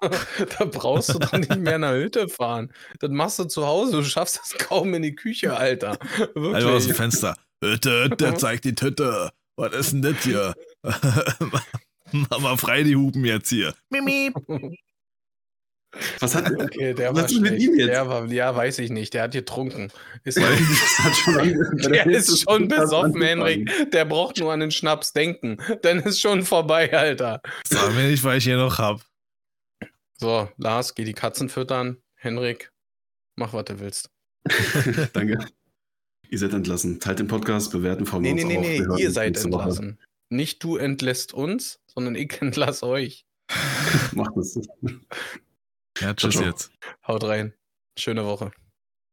da brauchst du doch nicht mehr nach Hütte fahren. Das machst du zu Hause. Du schaffst es kaum in die Küche, Alter. Einfach aus dem Wirklich. Fenster. Hütte, Hütte, zeig die Tüte. Was ist denn das hier? Mach mal frei die Hupen jetzt hier. Mimi. Was hat Okay, der Was war ist mit ihm jetzt? Der war, ja, weiß ich nicht. Der hat getrunken. Ist Weil das hat schon der ist schon besoffen, Henrik. Der braucht nur an den Schnaps denken. Dann ist schon vorbei, Alter. Sag mir nicht, weil ich hier noch hab. So, Lars, geh die Katzen füttern. Henrik, mach, was du willst. Danke. Ihr seid entlassen. Teilt den Podcast, bewerten von Nee, uns nee, nee, nee, ihr seid nächste Woche. entlassen. Nicht du entlässt uns, sondern ich entlasse euch. Macht es. Ja, tschüss ciao. jetzt. Haut rein. Schöne Woche.